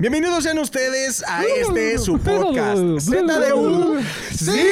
Bienvenidos sean ustedes a este su podcast. ZDU. ¡Sí!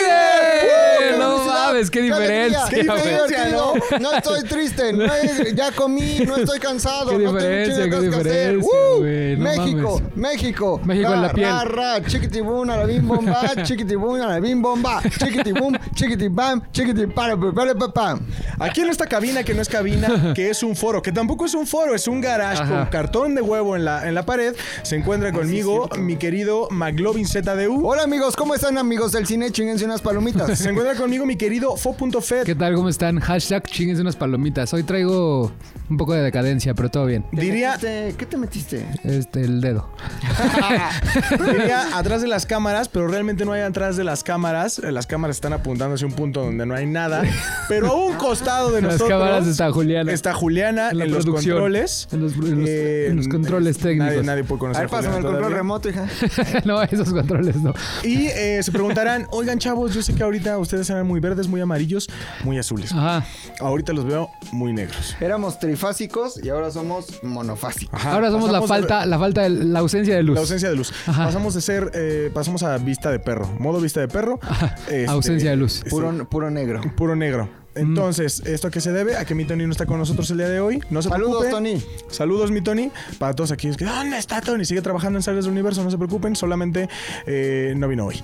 No mames, qué diferencia. Qué diferencia, ¿no? No estoy triste, no es- ya comí, no estoy cansado. Qué no tengo diferencia, chingo de qué diferencia, ¡Uh! güey, no México, mames. México. México en la piel. Ra, ra, chiquitibum, alabim bomba, chiquitibum, alabim bomba, chiquitibum, chiquitibam, chiquitipara, para, pa, pam. Aquí en esta cabina que no es cabina, que es un foro, que tampoco es un foro, es un garage Ajá. con cartón de huevo en la, en la pared, se encuentra conmigo mi querido McLovin ZDU. Hola amigos, ¿cómo están amigos del cine? Chinguense unas palomitas. Se encuentra conmigo mi querido Fo.fed. ¿Qué tal? ¿Cómo están? Hashtag chinguense unas palomitas. Hoy traigo un poco de decadencia, pero todo bien. Diría, Metiste- ¿Qué te metiste? Este, el dedo. diría atrás de las cámaras, pero realmente no hay atrás de las cámaras. Eh, Las cámaras están apuntando hacia un punto donde no hay nada. Pero a un costado de En las nosotros. cámaras está Juliana. Está Juliana en, En la los producción. controles. En los- en los- en los controles nadie- técnicos. Nadie, puede A conocer ver, pásame el control remoto, hija. no, esos controles no. Y eh, se preguntarán, oigan chavos, yo sé que ahorita ustedes eran muy verdes, muy amarillos, muy azules. Ajá. Ahorita los veo muy negros. Éramos trifásicos y ahora somos monofásicos. Ajá, Ahora somos la pasamos de- falta, la falta de la ausencia de luz. La ausencia de luz. Ajá. Pasamos de ser, eh, pasamos a vista de perro. Modo vista de perro. este, Ausencia de luz. Puro, puro negro. Puro negro. Mm. Entonces, ¿esto a qué se debe? A que mi Tony no está con nosotros el día de hoy. No se Saludos. Tony. Saludos, mi Tony. Para todos aquellos que, ¿dónde está Tony? Sigue trabajando en Sagas del Universo, no se preocupen. Solamente eh, no vino hoy.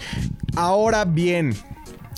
Ahora bien,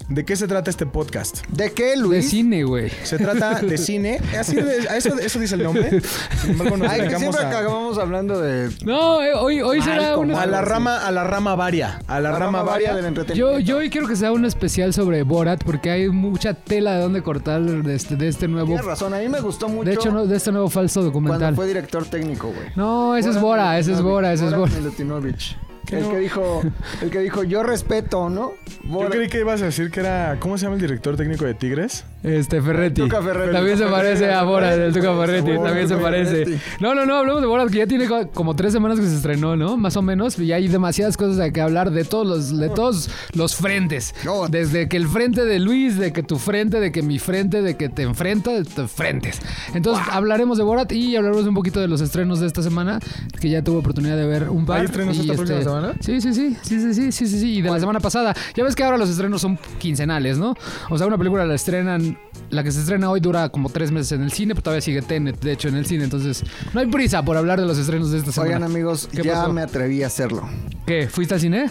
¿de qué se trata este podcast? ¿De qué, De Luis? cine, güey. Se trata de cine. Así de- a eso, eso dice el nombre. Sin embargo, nos Ay, que siempre a, acabamos hablando de No, eh, hoy, hoy será una... a la rama, a la rama varia. A la, la rama, varia. del Yo, entretenimiento. yo hoy quiero que sea un especial sobre Borat porque hay mucha tela de dónde cortar de este, de este nuevo... Tienes razón, a mí me gustó mucho De hecho, no, de este nuevo falso cuando documental. fue director técnico, güey. No, ese es Bora, ese es Bora, ese es Bora. Milutinovich. ¿Qué El no? que dijo, el que dijo, yo respeto, ¿no? Yo Bora. creí que ibas a decir que era. ¿Cómo se llama el director técnico de Tigres? Este, Ferretti. Tuca Ferretti. También se parece a Bora, el Tuca Ferretti. Bora, También se parece. No, no, no, hablemos de Borat, que ya tiene co- como tres semanas que se estrenó, ¿no? Más o menos. Y hay demasiadas cosas de que hablar de todos los, de todos los frentes. Desde que el frente de Luis, de que tu frente, de que mi frente, de que te enfrenta, de tus frentes. Entonces, hablaremos de Borat y hablaremos un poquito de los estrenos de esta semana, que ya tuve oportunidad de ver un par. ¿Hay estrenos Y, esta próxima semana? Sí, sí, sí, sí, sí, sí, sí, sí, sí. Y de la semana pasada. Ya ves que ahora los estrenos son quincenales, ¿no? O sea, una película la estrenan, la que se estrena hoy dura como tres meses en el cine, pero todavía sigue Tenet, de hecho, en el cine. Entonces, no hay prisa por hablar de los estrenos de esta semana. Oigan, amigos, ¿Qué ya pasó? me atreví a hacerlo. ¿Qué? ¿Fuiste al cine?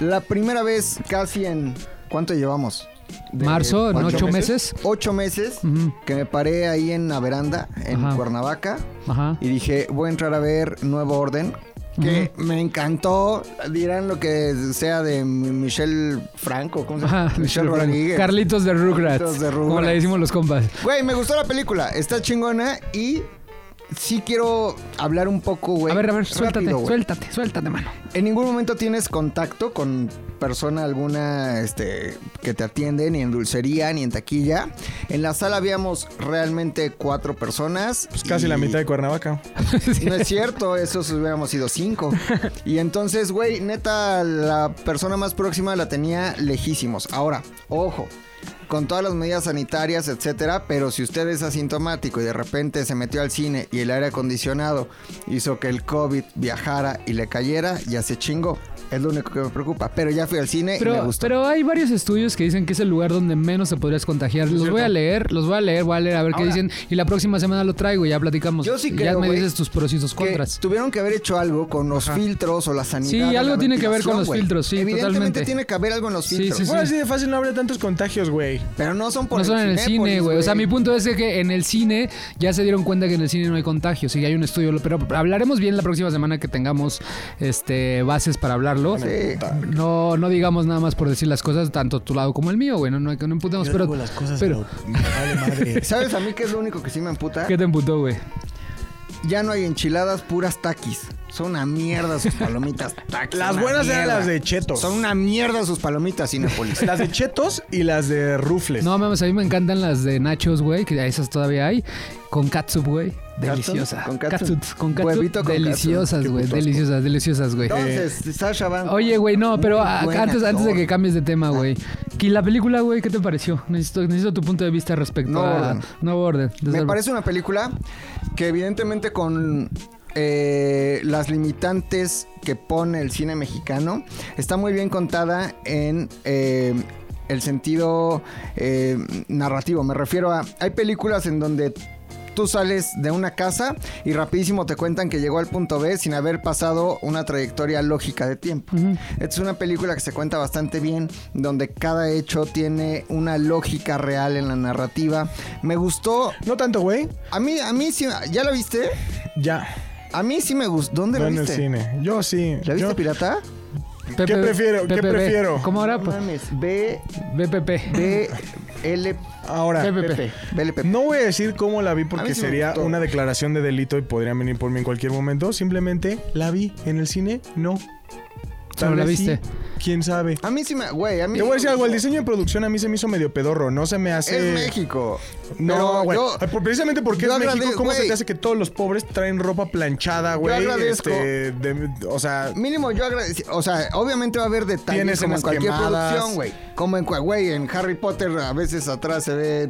La primera vez casi en... ¿Cuánto llevamos? Marzo, en ocho meses. Ocho meses que me paré ahí en la veranda, en Ajá. Cuernavaca, Ajá. y dije, voy a entrar a ver Nuevo Orden. Que me encantó, dirán lo que sea de Mi- Michelle Franco, ¿cómo se llama? Ajá, Michelle Rodríguez. Carlitos de Rugrats. Carlitos de Como Rugrats. le decimos los compas. Güey, me gustó la película, está chingona y sí quiero hablar un poco, güey. a ver, a ver, suéltate, rápido, suéltate, suéltate, mano. En ningún momento tienes contacto con persona alguna este, que te atiende, ni en dulcería, ni en taquilla. En la sala habíamos realmente cuatro personas. Pues casi y- la mitad de Cuernavaca. No es cierto, esos hubiéramos sido cinco. Y entonces, güey, neta, la persona más próxima la tenía lejísimos. Ahora, ojo. Con todas las medidas sanitarias, etcétera, pero si usted es asintomático y de repente se metió al cine y el aire acondicionado hizo que el COVID viajara y le cayera, ya se chingó. Es lo único que me preocupa. Pero ya fui al cine y me Pero, gustó. pero hay varios estudios que dicen que es el lugar donde menos te podrías contagiar. Los voy a leer, los voy a leer, voy a leer a ver qué dicen. Y la próxima semana lo traigo y ya platicamos. Yo sí ya creo, me güey, dices tus pros y tus contras. tuvieron que haber hecho algo con los filtros o la sanidad. Sí, algo tiene que ver con los filtros, sí, Evidentemente totalmente. tiene que haber algo en los filtros. sí, sí. Bueno, así de fácil no habría tantos contagios, güey. Pero no son por No son en el cine, Cinépolis, güey. O sea, mi punto es que en el cine ya se dieron cuenta que en el cine no hay contagios. Y hay un estudio, pero hablaremos bien la próxima semana que tengamos este bases para hablarlo. Sí. No, no digamos nada más por decir las cosas, tanto tu lado como el mío, güey. No, no, no emputemos, pero. las cosas, pero Vale madre. ¿Sabes a mí qué es lo único que sí me emputa? ¿Qué te emputó, güey? Ya no hay enchiladas puras taquis. Son una mierda sus palomitas. taquis, Las buenas eran las de Chetos. Son una mierda sus palomitas, Cinepolis. Las de Chetos y las de Rufles. No, mames, a mí me encantan las de nachos, güey, que esas todavía hay. Con catsup, güey. Deliciosa. ¿Con? Catsup, Con con deliciosas, güey. Deliciosas, deliciosas, güey. Entonces, Sasha Van. Oye, güey, no, pero a- antes, antes de que cambies de tema, güey. ¿Y la película, güey, qué te pareció? Necesito, necesito tu punto de vista respecto Nuevo a Orden. Nuevo Orden. Me parece una película que evidentemente con eh, las limitantes que pone el cine mexicano. Está muy bien contada en eh, el sentido eh, narrativo. Me refiero a. Hay películas en donde. Tú sales de una casa y rapidísimo te cuentan que llegó al punto B sin haber pasado una trayectoria lógica de tiempo. Es una película que se cuenta bastante bien, donde cada hecho tiene una lógica real en la narrativa. Me gustó. No tanto, güey. A mí, a mí sí. ¿Ya la viste? Ya. A mí sí me gustó. ¿Dónde No la en el viste? cine. Yo sí. ¿La viste Yo- pirata? ¿Qué prefiero? ¿Qué PPB. prefiero? ¿Cómo era? No mames. B, BPP. B, L, Ahora, PPP. BLP. no voy a decir cómo la vi A porque sí me sería gustó. una declaración de delito y podrían venir por mí en cualquier momento. Simplemente la vi en el cine. No. Solo la sí, viste. ¿Quién sabe? A mí sí me. Güey, a mí. Te voy a decir algo, el diseño de producción a mí se me hizo medio pedorro, no se me hace... Es México. No, güey. yo- Precisamente porque yo es México, ¿cómo se te hace que todos los pobres traen ropa planchada, güey? agradezco. Este, de- o sea, Mínimo yo agradezco. O sea, obviamente va a haber detalles Tiene como en cualquier quemadas. producción, güey. Como en, güey, en Harry Potter a veces atrás se ve.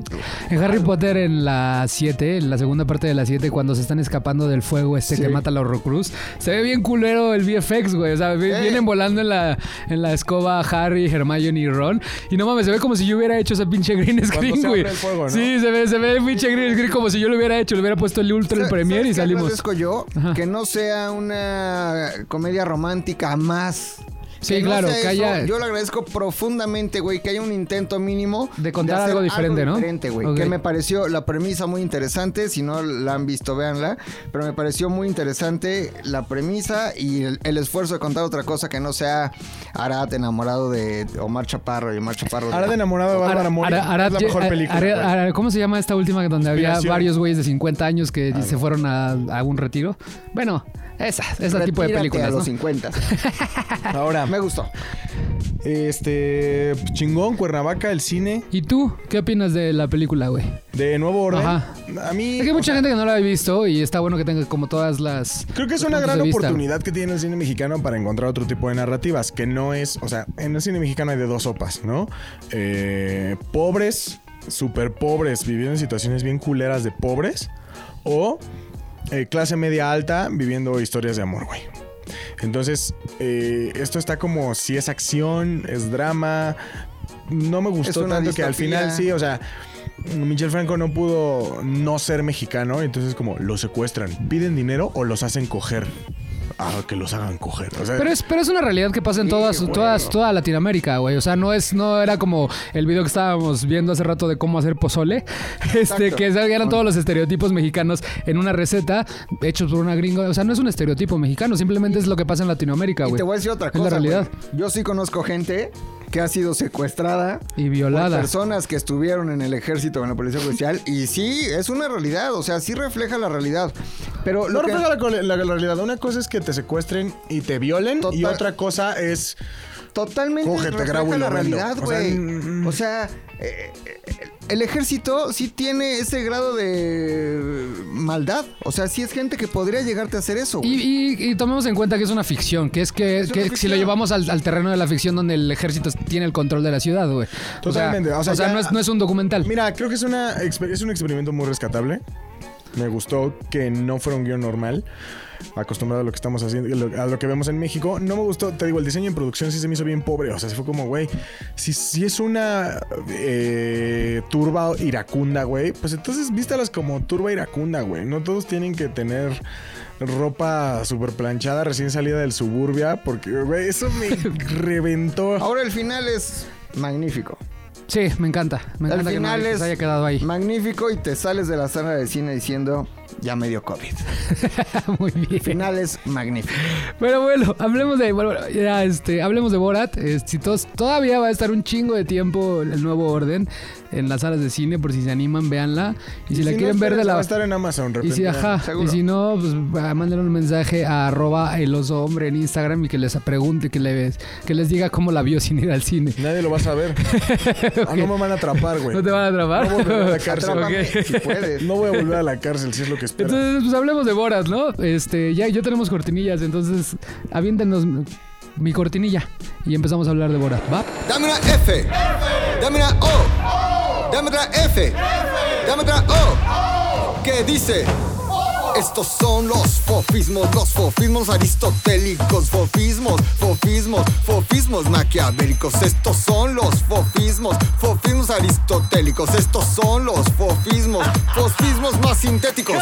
En Harry Potter en la 7, en la segunda parte de la 7, cuando se están escapando del fuego este Sí. que mata a la Horrocruz, se ve bien culero el VFX, güey. O sea, Eh. vienen volando en la, en la escoba Harry, Hermione y Ron. Y no mames, se ve como si yo hubiera hecho ese pinche green screen, se güey. Sí, se ve, se ve el pinche green screen como si yo lo hubiera hecho. Le hubiera puesto el ultra el ¿Sabes premier y qué salimos. yo? Ajá. Que no sea una comedia romántica más. Sí, Que no claro, sea que eso. haya- Yo lo agradezco profundamente, güey, que haya un intento mínimo De contar hacer algo diferente, ¿no? diferente, güey. Ok. Que me pareció la premisa muy interesante. Si no la han visto, véanla. Pero me pareció muy interesante la premisa y el, el esfuerzo de contar otra cosa que no sea Arad enamorado de Omar Chaparro y Omar Chaparro. de- enamorado de Bárbara Ara- Mori Ara- Arad es la mejor película. ¿Cómo se llama esta última donde había varios güeyes de 50 años que se fueron a, a un retiro? Bueno, esa, ese tipo de películas, a ¿no? los 50. Ahora, me gustó. este, chingón, Cuernavaca, el cine, ¿Y tú? ¿Qué opinas de la película, güey? de Nuevo Orden. Ajá. A mí... Es que hay mucha sea, gente que no la ha visto y está bueno que tenga como todas las... Creo que es una gran oportunidad que tiene el cine mexicano para encontrar otro tipo de narrativas, que no es, o sea, en el cine mexicano hay de dos sopas, ¿no? Eh, pobres, súper pobres, viviendo en situaciones bien culeras de pobres, o eh, clase media alta viviendo historias de amor, güey. Entonces, eh, esto está como si es acción, es drama. No me gustó tanto que al final sí, o sea, Michel Franco no pudo no ser mexicano, entonces como los secuestran, piden dinero o los hacen coger. Ah, que los hagan coger. O sea, Pero es, pero es una realidad que pasa en Sí, todas, todas, toda Latinoamérica, güey. O sea, no es, no era como el video que estábamos viendo hace rato de cómo hacer pozole. Este, Exacto. que eran todos los estereotipos mexicanos en una receta hechos por una gringa. O sea, no es un estereotipo mexicano, simplemente es lo que pasa en Latinoamérica, güey. te voy a decir otra Es cosa. la realidad. Yo sí conozco gente que ha sido secuestrada. Y por violada. personas que estuvieron en el ejército o en la policía judicial y sí, es una realidad, o sea, sí refleja la realidad. Pero no lo que- refleja la, cole- la- la realidad. Una cosa es que te secuestren y te violen, y otra cosa es. Totalmente grabo y la realidad, O sea, güey. mm, O sea, eh, eh, el ejército sí tiene ese grado de maldad. O sea, sí es gente que podría llegarte a hacer eso. güey. Y, y- y tomemos en cuenta que es una ficción, que es que, Es una que si lo llevamos al, al terreno de la ficción donde el ejército tiene el control de la ciudad, güey. Totalmente, O o sea, sea, ya- no, es, no es un documental. Mira, creo que es, una, es un experimento muy rescatable. Me gustó que no fuera un guion normal. Acostumbrado a lo que estamos haciendo, a lo- que vemos en México. No me gustó, te digo, el diseño en producción sí se me hizo bien pobre. O sea, se fue como, güey, si, si es una eh, turba iracunda, güey, pues entonces vístalas como turba iracunda, güey. No todos tienen que tener ropa súper planchada recién salida del suburbia, porque, güey, eso me reventó. Ahora el final es magnífico. Sí, me encanta. Me Al encanta que, no- final que es se haya quedado ahí. magnífico y te sales de la sala de cine diciendo, ya me dio COVID. Muy bien. Final es magnífico. Pero bueno, hablemos de, bueno, ya, este, hablemos de Borat. Eh, si todos- todavía va a estar un chingo de tiempo el nuevo orden en las salas de cine, por si se animan, véanla. Y, si la no, quieren ver de la... Va a estar en Amazon, Y si, ajá, seguro. y si no, pues mándenle un mensaje a arroba el oso hombre en Instagram y que les pregunte, que les, que les diga cómo la vio sin ir al cine. Nadie lo va a saber. Ah, no me van a atrapar, güey. ¿No te van a atrapar? No volveré a la cárcel. Atrápame Ok. si puedes. No voy a volver a la cárcel si es lo que espera. Entonces, pues hablemos de Borat, ¿no? Este, ya, ya tenemos cortinillas, entonces aviéntenos mi cortinilla y empezamos a hablar de Borat, ¿va? Dame una F. Dame una O. Dame otra F. Dame otra O. ¿Qué dice? Estos son los fofismos, los fofismos aristotélicos, fofismos, fofismos, fofismos maquiavélicos. Estos son los fofismos, fofismos aristotélicos. Estos son los fofismos, fofismos más sintéticos.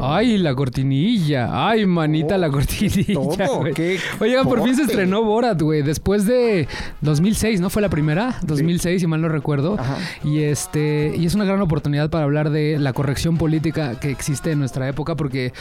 Ay, la cortinilla. Ay, manita, la cortinilla. todo, qué Oigan, por fin se estrenó Borat, güey. Después de 2006, ¿no fue la primera? 2006, si mal no recuerdo. Ajá. Y este y es una gran oportunidad para hablar de la corrección política que existe en nuestra época, porque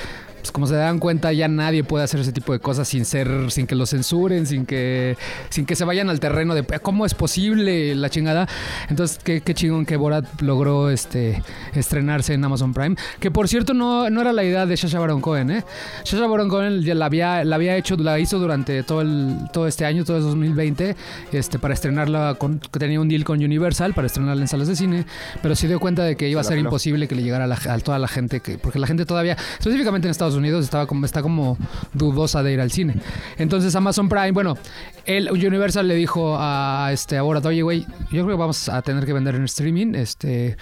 pues, como se dan cuenta, ya nadie puede hacer ese tipo de cosas sin ser, sin que lo censuren, sin que, sin que se vayan al terreno de cómo es posible la chingada. Entonces, qué, qué chingón que Borat logró este estrenarse en Amazon Prime. Que por cierto, no, no era la idea de Sacha Baron Cohen, ¿eh? Sacha Baron Cohen ya la había, la había hecho, la hizo durante todo el, todo este año, todo el 2020, este, para estrenarla con, que tenía un deal con Universal para estrenarla en salas de cine, pero se dio cuenta de que iba a ser imposible que le llegara a, la- a toda la gente que, porque la gente todavía, específicamente en Estados Unidos, estaba como, está como dudosa de ir al cine. Entonces Amazon Prime, bueno, el Universal le dijo a este a Borat, oye güey, yo creo que vamos a tener que vender en streaming, este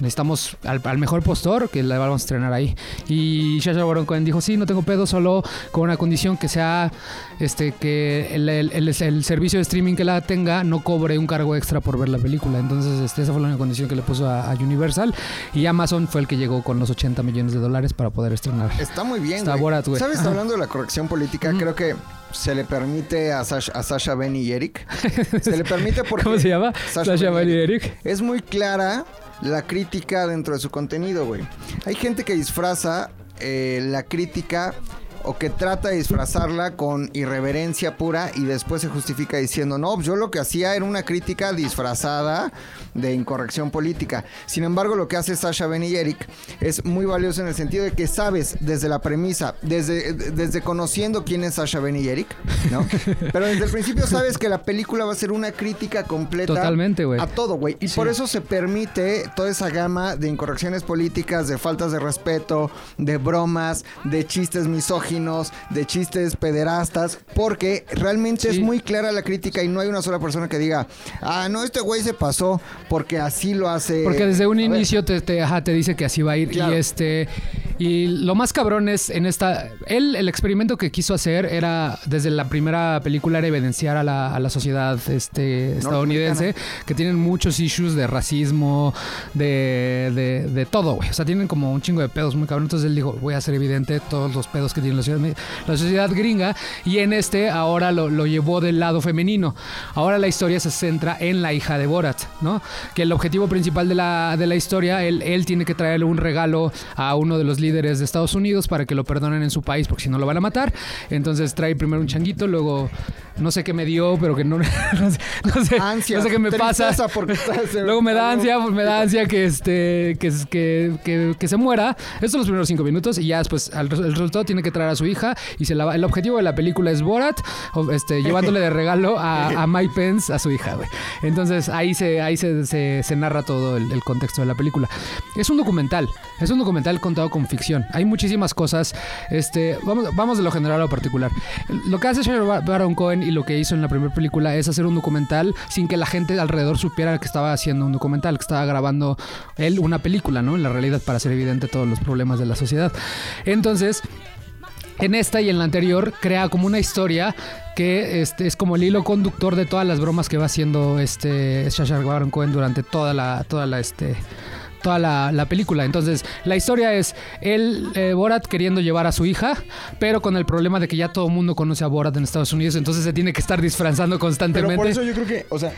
necesitamos al, al mejor postor que la vamos a estrenar ahí. Y Sacha Baron Cohen dijo, sí, no tengo pedo, solo con una condición que sea este que el, el- el- el servicio de streaming que la tenga no cobre un cargo extra por ver la película. Entonces, este, esa fue la única condición que le puso a, a Universal. Y Amazon fue el que llegó con los 80 millones de dólares para poder estrenar. Está muy bien, Está. Borat, güey. ¿Sabes? Ajá. Hablando de la corrección política, creo que se le permite a Sasha, a Sasha Ben y Eric. Se le permite porque... ¿Cómo se llama? Sasha Sasha Ben y Eric. Es muy clara la crítica dentro de su contenido, güey. Hay gente que disfraza eh, la crítica o que trata de disfrazarla con irreverencia pura y después se justifica diciendo, no, yo lo que hacía era una crítica disfrazada de incorrección política. Sin embargo, lo que hace Sasha Ben y Eric es muy valioso en el sentido de que sabes desde la premisa, desde, desde conociendo quién es Sasha Ben y Eric, ¿no? Pero desde el principio sabes que la película va a ser una crítica completa Totalmente, a todo, güey. Y Sí. por eso se permite toda esa gama de incorrecciones políticas, de faltas de respeto, de bromas, de chistes misóginos, de chistes pederastas, porque realmente Sí. es muy clara la crítica y no hay una sola persona que diga, ah, no, este güey se pasó porque así lo hace. Porque desde un inicio te, te, ajá, te dice que así va a ir. Claro. Y este. Y lo más cabrón es en esta. Él, el experimento que quiso hacer era, desde la primera película, era evidenciar a la, a la sociedad este, estadounidense que tienen muchos issues de racismo, de, de, de todo, güey. O sea, tienen como un chingo de pedos muy cabrón. Entonces él dijo, voy a hacer evidente todos los pedos que tiene la sociedad, la sociedad gringa. Y en este ahora lo, lo llevó del lado femenino. Ahora la historia se centra en la hija de Borat, ¿no? Que el objetivo principal de la, de la historia, él, él tiene que traerle un regalo a uno de los líderes de Estados Unidos para que lo perdonen en su país, porque si no lo van a matar. Entonces trae primero un changuito, luego no sé qué me dio, pero que no, no sé, no sé, Ansias, no sé qué me pasa. porque Luego me da ansia, pues me da ansia que este que, que, que, que se muera. Estos son los primeros cinco minutos y ya después el resultado tiene que traer a su hija y se la el objetivo de la película es Borat, este, llevándole de regalo a, a Mike Pence a su hija, güey. Entonces ahí se ahí se, se- narra todo el, contexto de la película. Es un documental, es un documental contado con ficción. Hay muchísimas cosas. Este, vamos, vamos de lo general a lo particular. Lo que hace Sacha Baron Cohen y lo que hizo en la primera película es hacer un documental sin que la gente alrededor supiera que estaba haciendo un documental, que estaba grabando él una película, ¿no? En la realidad, para hacer evidente todos los problemas de la sociedad. Entonces, en esta y en la anterior crea como una historia que este, es como el hilo conductor de todas las bromas que va haciendo este Sacha Baron Cohen durante toda la toda la este toda la, la película. Entonces, la historia es él, eh, Borat, queriendo llevar a su hija, pero con el problema de que ya todo el mundo conoce a Borat en Estados Unidos, entonces se tiene que estar disfrazando Pero constantemente. por eso yo creo que, o sea,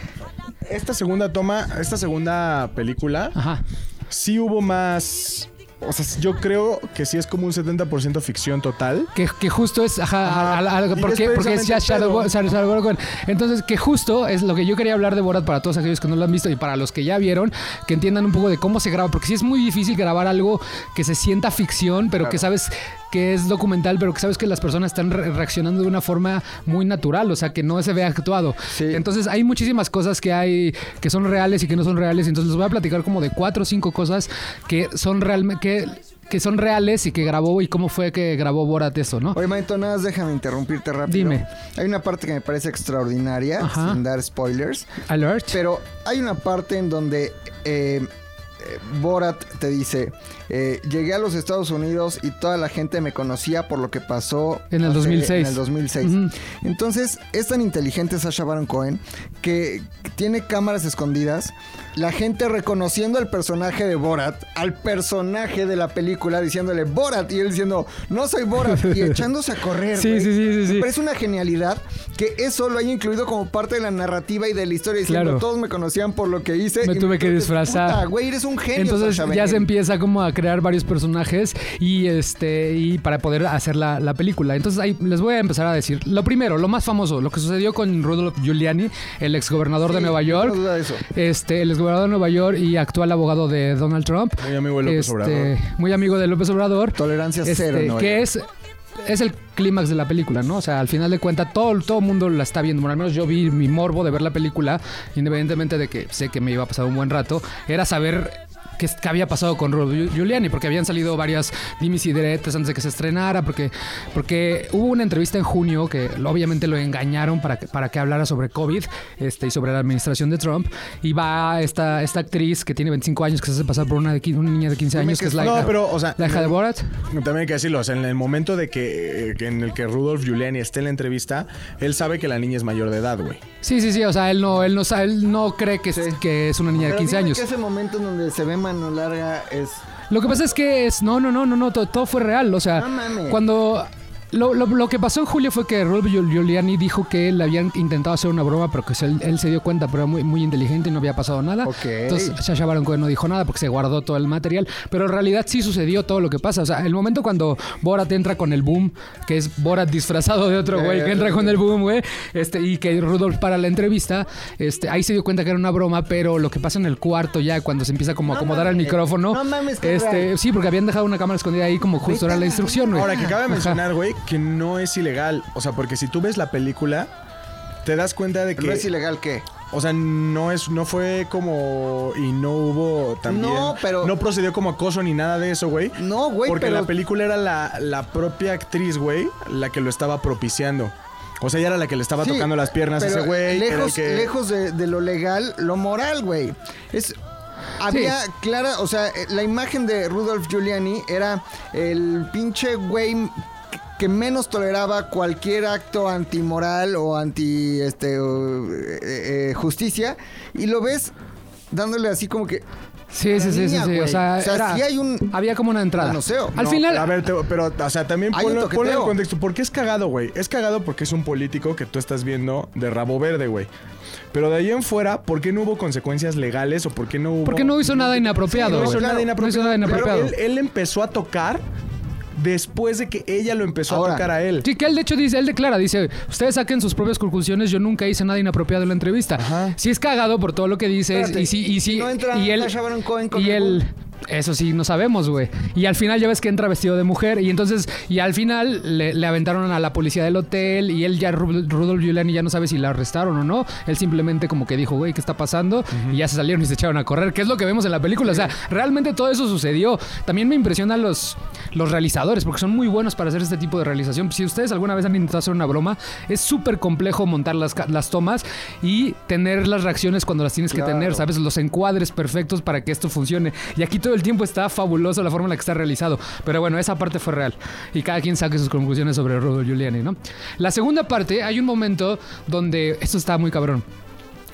esta segunda toma, esta segunda película, Ajá. sí hubo más. O sea, yo creo que sí es como un 70% ficción total. Que, que justo es, ajá, Ajá. a- a- a- Y ¿por qué? Porque es Sacha Baron Cohen. Entonces, que justo es lo que yo quería hablar de Borat para todos aquellos que no lo han visto y para los que ya vieron, que entiendan un poco de cómo se graba, porque sí es muy difícil grabar algo que se sienta ficción, pero que sabes que es documental, pero que sabes que las personas están re- reaccionando de una forma muy natural, o sea, que no se ve actuado. Sí. Entonces, hay muchísimas cosas que hay que son reales y que no son reales, entonces les voy a platicar como de cuatro o cinco cosas que son realmente que que son reales y que grabó y cómo fue que grabó Borat eso, ¿no? Oye, Manito, nada más déjame interrumpirte rápido. Dime. Hay una parte que me parece extraordinaria, Ajá. sin dar spoilers. Alert. Pero hay una parte en donde eh, Borat te dice, eh, llegué a los Estados Unidos y toda la gente me conocía por lo que pasó En el hace- 2006. En el 2006. Ujú. Entonces, es tan inteligente Sasha Baron Cohen que tiene cámaras escondidas, la gente reconociendo al personaje de Borat, al personaje de la película, diciéndole Borat y él diciendo, no soy Borat, y echándose a correr. Sí, sí, sí, sí, sí. Me parece una genialidad que eso lo haya incluido como parte de la narrativa y de la historia, diciendo, Claro. todos me conocían por lo que hice. Me y tuve que disfrazar. Güey, eres un genio. Entonces ya se empieza como a crear varios personajes y este y para poder hacer la, la película. Entonces ahí les voy a empezar a decir lo primero, lo más famoso, lo que sucedió con Rudolph Giuliani, el exgobernador de Sí, Nueva no York. duda de eso. Este, el exgobernador de Nueva York y actual abogado de Donald Trump. Muy amigo de López Este, Obrador. Muy amigo de López Obrador. Tolerancia Este, cero, ¿no? que es es el clímax de la película, ¿no? O sea, al final de cuentas todo todo el mundo la está viendo. Bueno, al menos yo vi mi morbo de ver la película, independientemente de que sé que me iba a pasar un buen rato, era saber qué, qué había pasado con Rudolph Giuliani, porque habían salido varias dimis y diretes antes de que se estrenara, porque, porque hubo una entrevista en junio que obviamente lo engañaron para que, para que hablara sobre COVID este, y sobre la administración de Trump. Y va esta, esta actriz que tiene 25 años, que se hace pasar por una, de, una niña de 15 Dime años, que que es la, No, pero, o sea, la hija de Borat. También hay que decirlo, o sea, en el momento de que, eh, que en el que Rudolf Giuliani esté en la entrevista, él sabe que la niña es mayor de edad, güey. Sí, sí, sí, o sea, él no, él no, él no cree que, es, que es una niña de Pero 15 dime años. que ese momento en donde se ve mano larga es... Lo que pasa es que es, no, no, no, no, no, todo, todo fue real, o sea, No cuando... Lo, lo- lo que pasó en julio fue que Giul- Giuliani dijo que le habían intentado hacer una broma, pero que se- él, él se dio cuenta, pero era muy, muy inteligente y no había pasado nada. Entonces Sasha Baron Cohen no dijo nada porque se guardó todo el material, pero en realidad sí sucedió todo lo que pasa. O sea, el momento cuando Borat entra con el boom, que es Borat disfrazado de otro güey, que entra con el boom, güey, este, y que Rudolph para la entrevista, este, ahí se dio cuenta que era una broma, pero lo que pasa en el cuarto ya, cuando se empieza como a No acomodar el mames. micrófono, No mames, este, sí, porque habían dejado una cámara escondida ahí como justo era la instrucción, güey. Ahora, que cabe mencionar, güey, que no es ilegal. O sea, porque si tú ves la película, te das cuenta de que... ¿No es ilegal qué? O sea, no es, no fue como y no hubo también. No, pero- no procedió como acoso ni nada de eso, güey. No, güey, Porque pero... la película era la, la propia actriz, güey, la que lo estaba propiciando. O sea, ella era la que le estaba Sí, tocando las piernas a ese güey. Lejos, que- lejos de, de lo legal, lo moral, güey. Es. Había clara, o sea, eh, la imagen de Rudolph Giuliani era el pinche güey que menos toleraba cualquier acto antimoral o anti este o, eh, eh, justicia y lo ves dándole así como que Sí, sí, sí, sí, niña, sí. O sea, O sea, era- sí hay un había como una entrada. manoseo. Al No, final, A ver, te- pero, o sea, también ponlo, ponlo en contexto. ¿Por qué es cagado, güey? Es cagado porque es un político que tú estás viendo de rabo verde, güey. Pero de ahí en fuera, ¿por qué no hubo consecuencias legales o por qué no hubo. porque no hizo nada inapropiado. no hizo güey. nada No inapropiado. hizo nada Pero inapropiado. él, él empezó a tocar después de que ella lo empezó Ahora, a tocar a él. Sí, que él de hecho dice, él declara, dice, ustedes saquen sus propias conclusiones, yo nunca hice nada inapropiado en la entrevista. Ajá. Sí es cagado por todo lo que dices Espérate, y sí, y sí, ¿y no entra y él, Cohen con y él, eso sí, no sabemos, güey. Y al final ya ves que entra vestido de mujer y entonces, y al final le, le aventaron a la policía del hotel y él ya, Ru- Rudolph Giuliani ya no sabe si la arrestaron o no. Él simplemente como que dijo, güey, ¿qué está pasando? Y ya se salieron y se echaron a correr, que es lo que vemos en la película. O sea, realmente todo eso sucedió. También me impresionan los, los realizadores, porque son muy buenos para hacer este tipo de realización. Si ustedes alguna vez han intentado hacer una broma, es súper complejo montar las, las tomas y tener las reacciones cuando las tienes que tener, ¿sabes? Los encuadres perfectos para que esto funcione. Y aquí todo el tiempo está fabuloso la forma en la que está realizado. Pero bueno, esa parte fue real. Y cada quien saque sus conclusiones sobre Rudolph Giuliani, ¿no? La segunda parte, hay un momento donde esto está muy cabrón.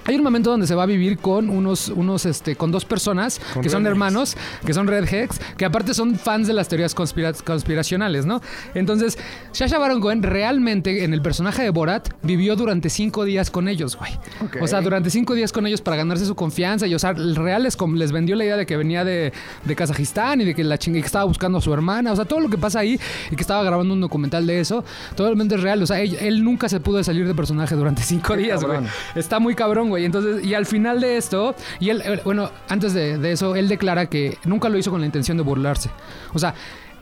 Hay un momento donde se va a vivir con unos, unos, este, con dos personas Con que son hermanos, que son redheads, que aparte son fans de las teorías conspira- conspiracionales, ¿no? Entonces, Sasha Baron Cohen realmente en el personaje de Borat vivió durante cinco días con ellos, güey. O sea, durante cinco días con ellos para ganarse su confianza y, o sea, el real les, vendió la idea de que venía de, de Kazajistán y de que la chinga y que estaba buscando a su hermana, o sea, todo lo que pasa ahí y que estaba grabando un documental de eso, totalmente es real. O sea, él, él nunca se pudo salir de personaje durante cinco Qué días, güey. Está muy cabrón, güey. Entonces, y al final de esto, y él, él- bueno, antes de, de eso, él declara que nunca lo hizo con la intención de burlarse. O sea,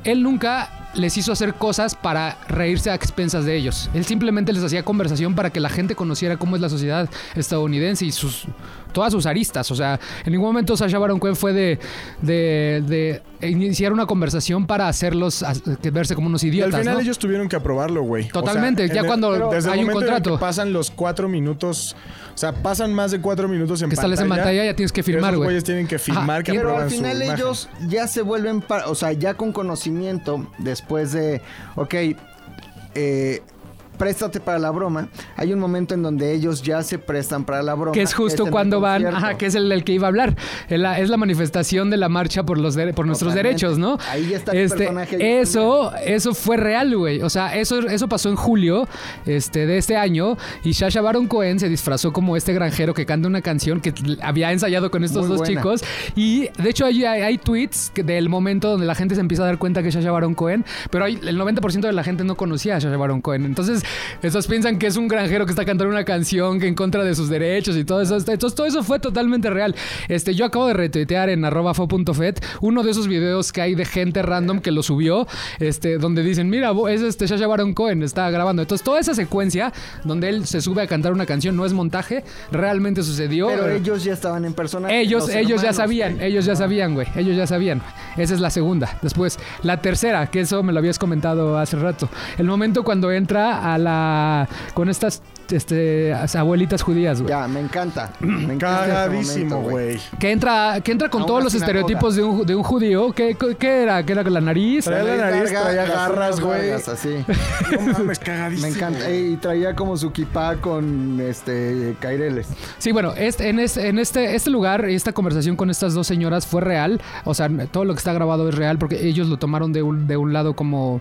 él nunca les hizo hacer cosas para reírse a expensas de ellos. Él simplemente les hacía conversación para que la gente conociera cómo es la sociedad estadounidense y sus todas sus aristas. O sea, en ningún momento Sasha Baron Cohen fue de, de, de iniciar una conversación para hacerlos verse como unos Y al idiotas. final ¿no? ellos tuvieron que aprobarlo, güey. O sea, Totalmente, ya el- cuando desde el hay un momento en el que contrato. pasan los cuatro minutos, o sea, pasan más de cuatro minutos en Que sales en pantalla, ya tienes que firmar, güey. güeyes tienen que firmar Ajá, que Pero al final imagen. ellos ya se vuelven, o sea, ya con conocimiento, después de, ok, eh, préstate para la broma, hay un momento en donde ellos ya se prestan para la broma. Que es justo el cuando van, ajá, que es el, el que iba a hablar. Es la, es la manifestación de la marcha por los por nuestros derechos, ¿no? Ahí ya está el este, personaje Eso, eso fue real, güey. O sea, eso, eso pasó en julio este, de este año. Y Sasha Baron Cohen se disfrazó como este granjero que canta una canción que había ensayado con estos Muy dos buena. chicos. Y de hecho, hay, hay, hay tweets del momento donde la gente se empieza a dar cuenta que es Sasha Baron Cohen. Pero hay, el 90% de la gente no conocía a Sasha Baron Cohen. Entonces, estos piensan que es un granjero que está cantando una canción que en contra de sus derechos y todo eso. Entonces, todo eso fue totalmente real. Este, yo acabo de retuitear en arroba fo.fet uno de esos videos que hay de gente random que lo subió, este, donde dicen, mira, es este Sasha Baron Cohen, está grabando. Entonces, toda esa secuencia donde él se sube a cantar una canción no es montaje, realmente sucedió. Pero Eh, ellos ya estaban en persona. ellos, los ellos ya sabían, ellos ya sabían, güey. Ellos ya sabían. Esa es la segunda. Después, la tercera, que eso me lo habías comentado hace rato. El momento cuando entra a la. con estas este, abuelitas judías, güey. Ya, me encanta. Me encanta ese Cagadísimo, güey. Que entra, que entra con A todos los sinagoga. estereotipos de un, de un judío. ¿Qué, qué era? ¿Qué era la nariz? Traía la nariz, Larga, traía las garras, güey. así. No mames, cagadísimo. Me encanta. Y traía como su kipá con este caireles. Sí, bueno, este, en, este, en este, este lugar, esta conversación con estas dos señoras fue real. O sea, todo lo que está grabado es real porque ellos lo tomaron de un, de un lado como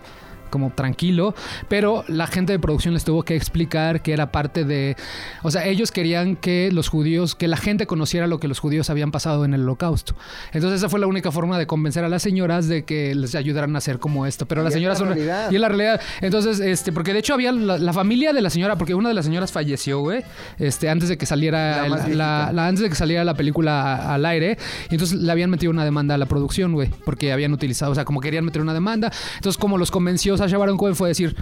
como tranquilo, pero la gente de producción les tuvo que explicar que era parte de, o sea, ellos querían que los judíos, que la gente conociera lo que los judíos habían pasado en el holocausto. Entonces esa fue la única forma de convencer a las señoras de que les ayudaran a hacer como esto, pero Y las señoras la son realidad. y es la realidad. Entonces, este, porque de hecho había la, la familia de la señora, porque una de las señoras falleció, güey, este, antes de que saliera La antes de que saliera la película al aire, y entonces le habían metido una demanda a la producción, güey, porque habían utilizado, o sea, como querían meter una demanda. Entonces, como los convenció Sasha Baron Cohen fue decir,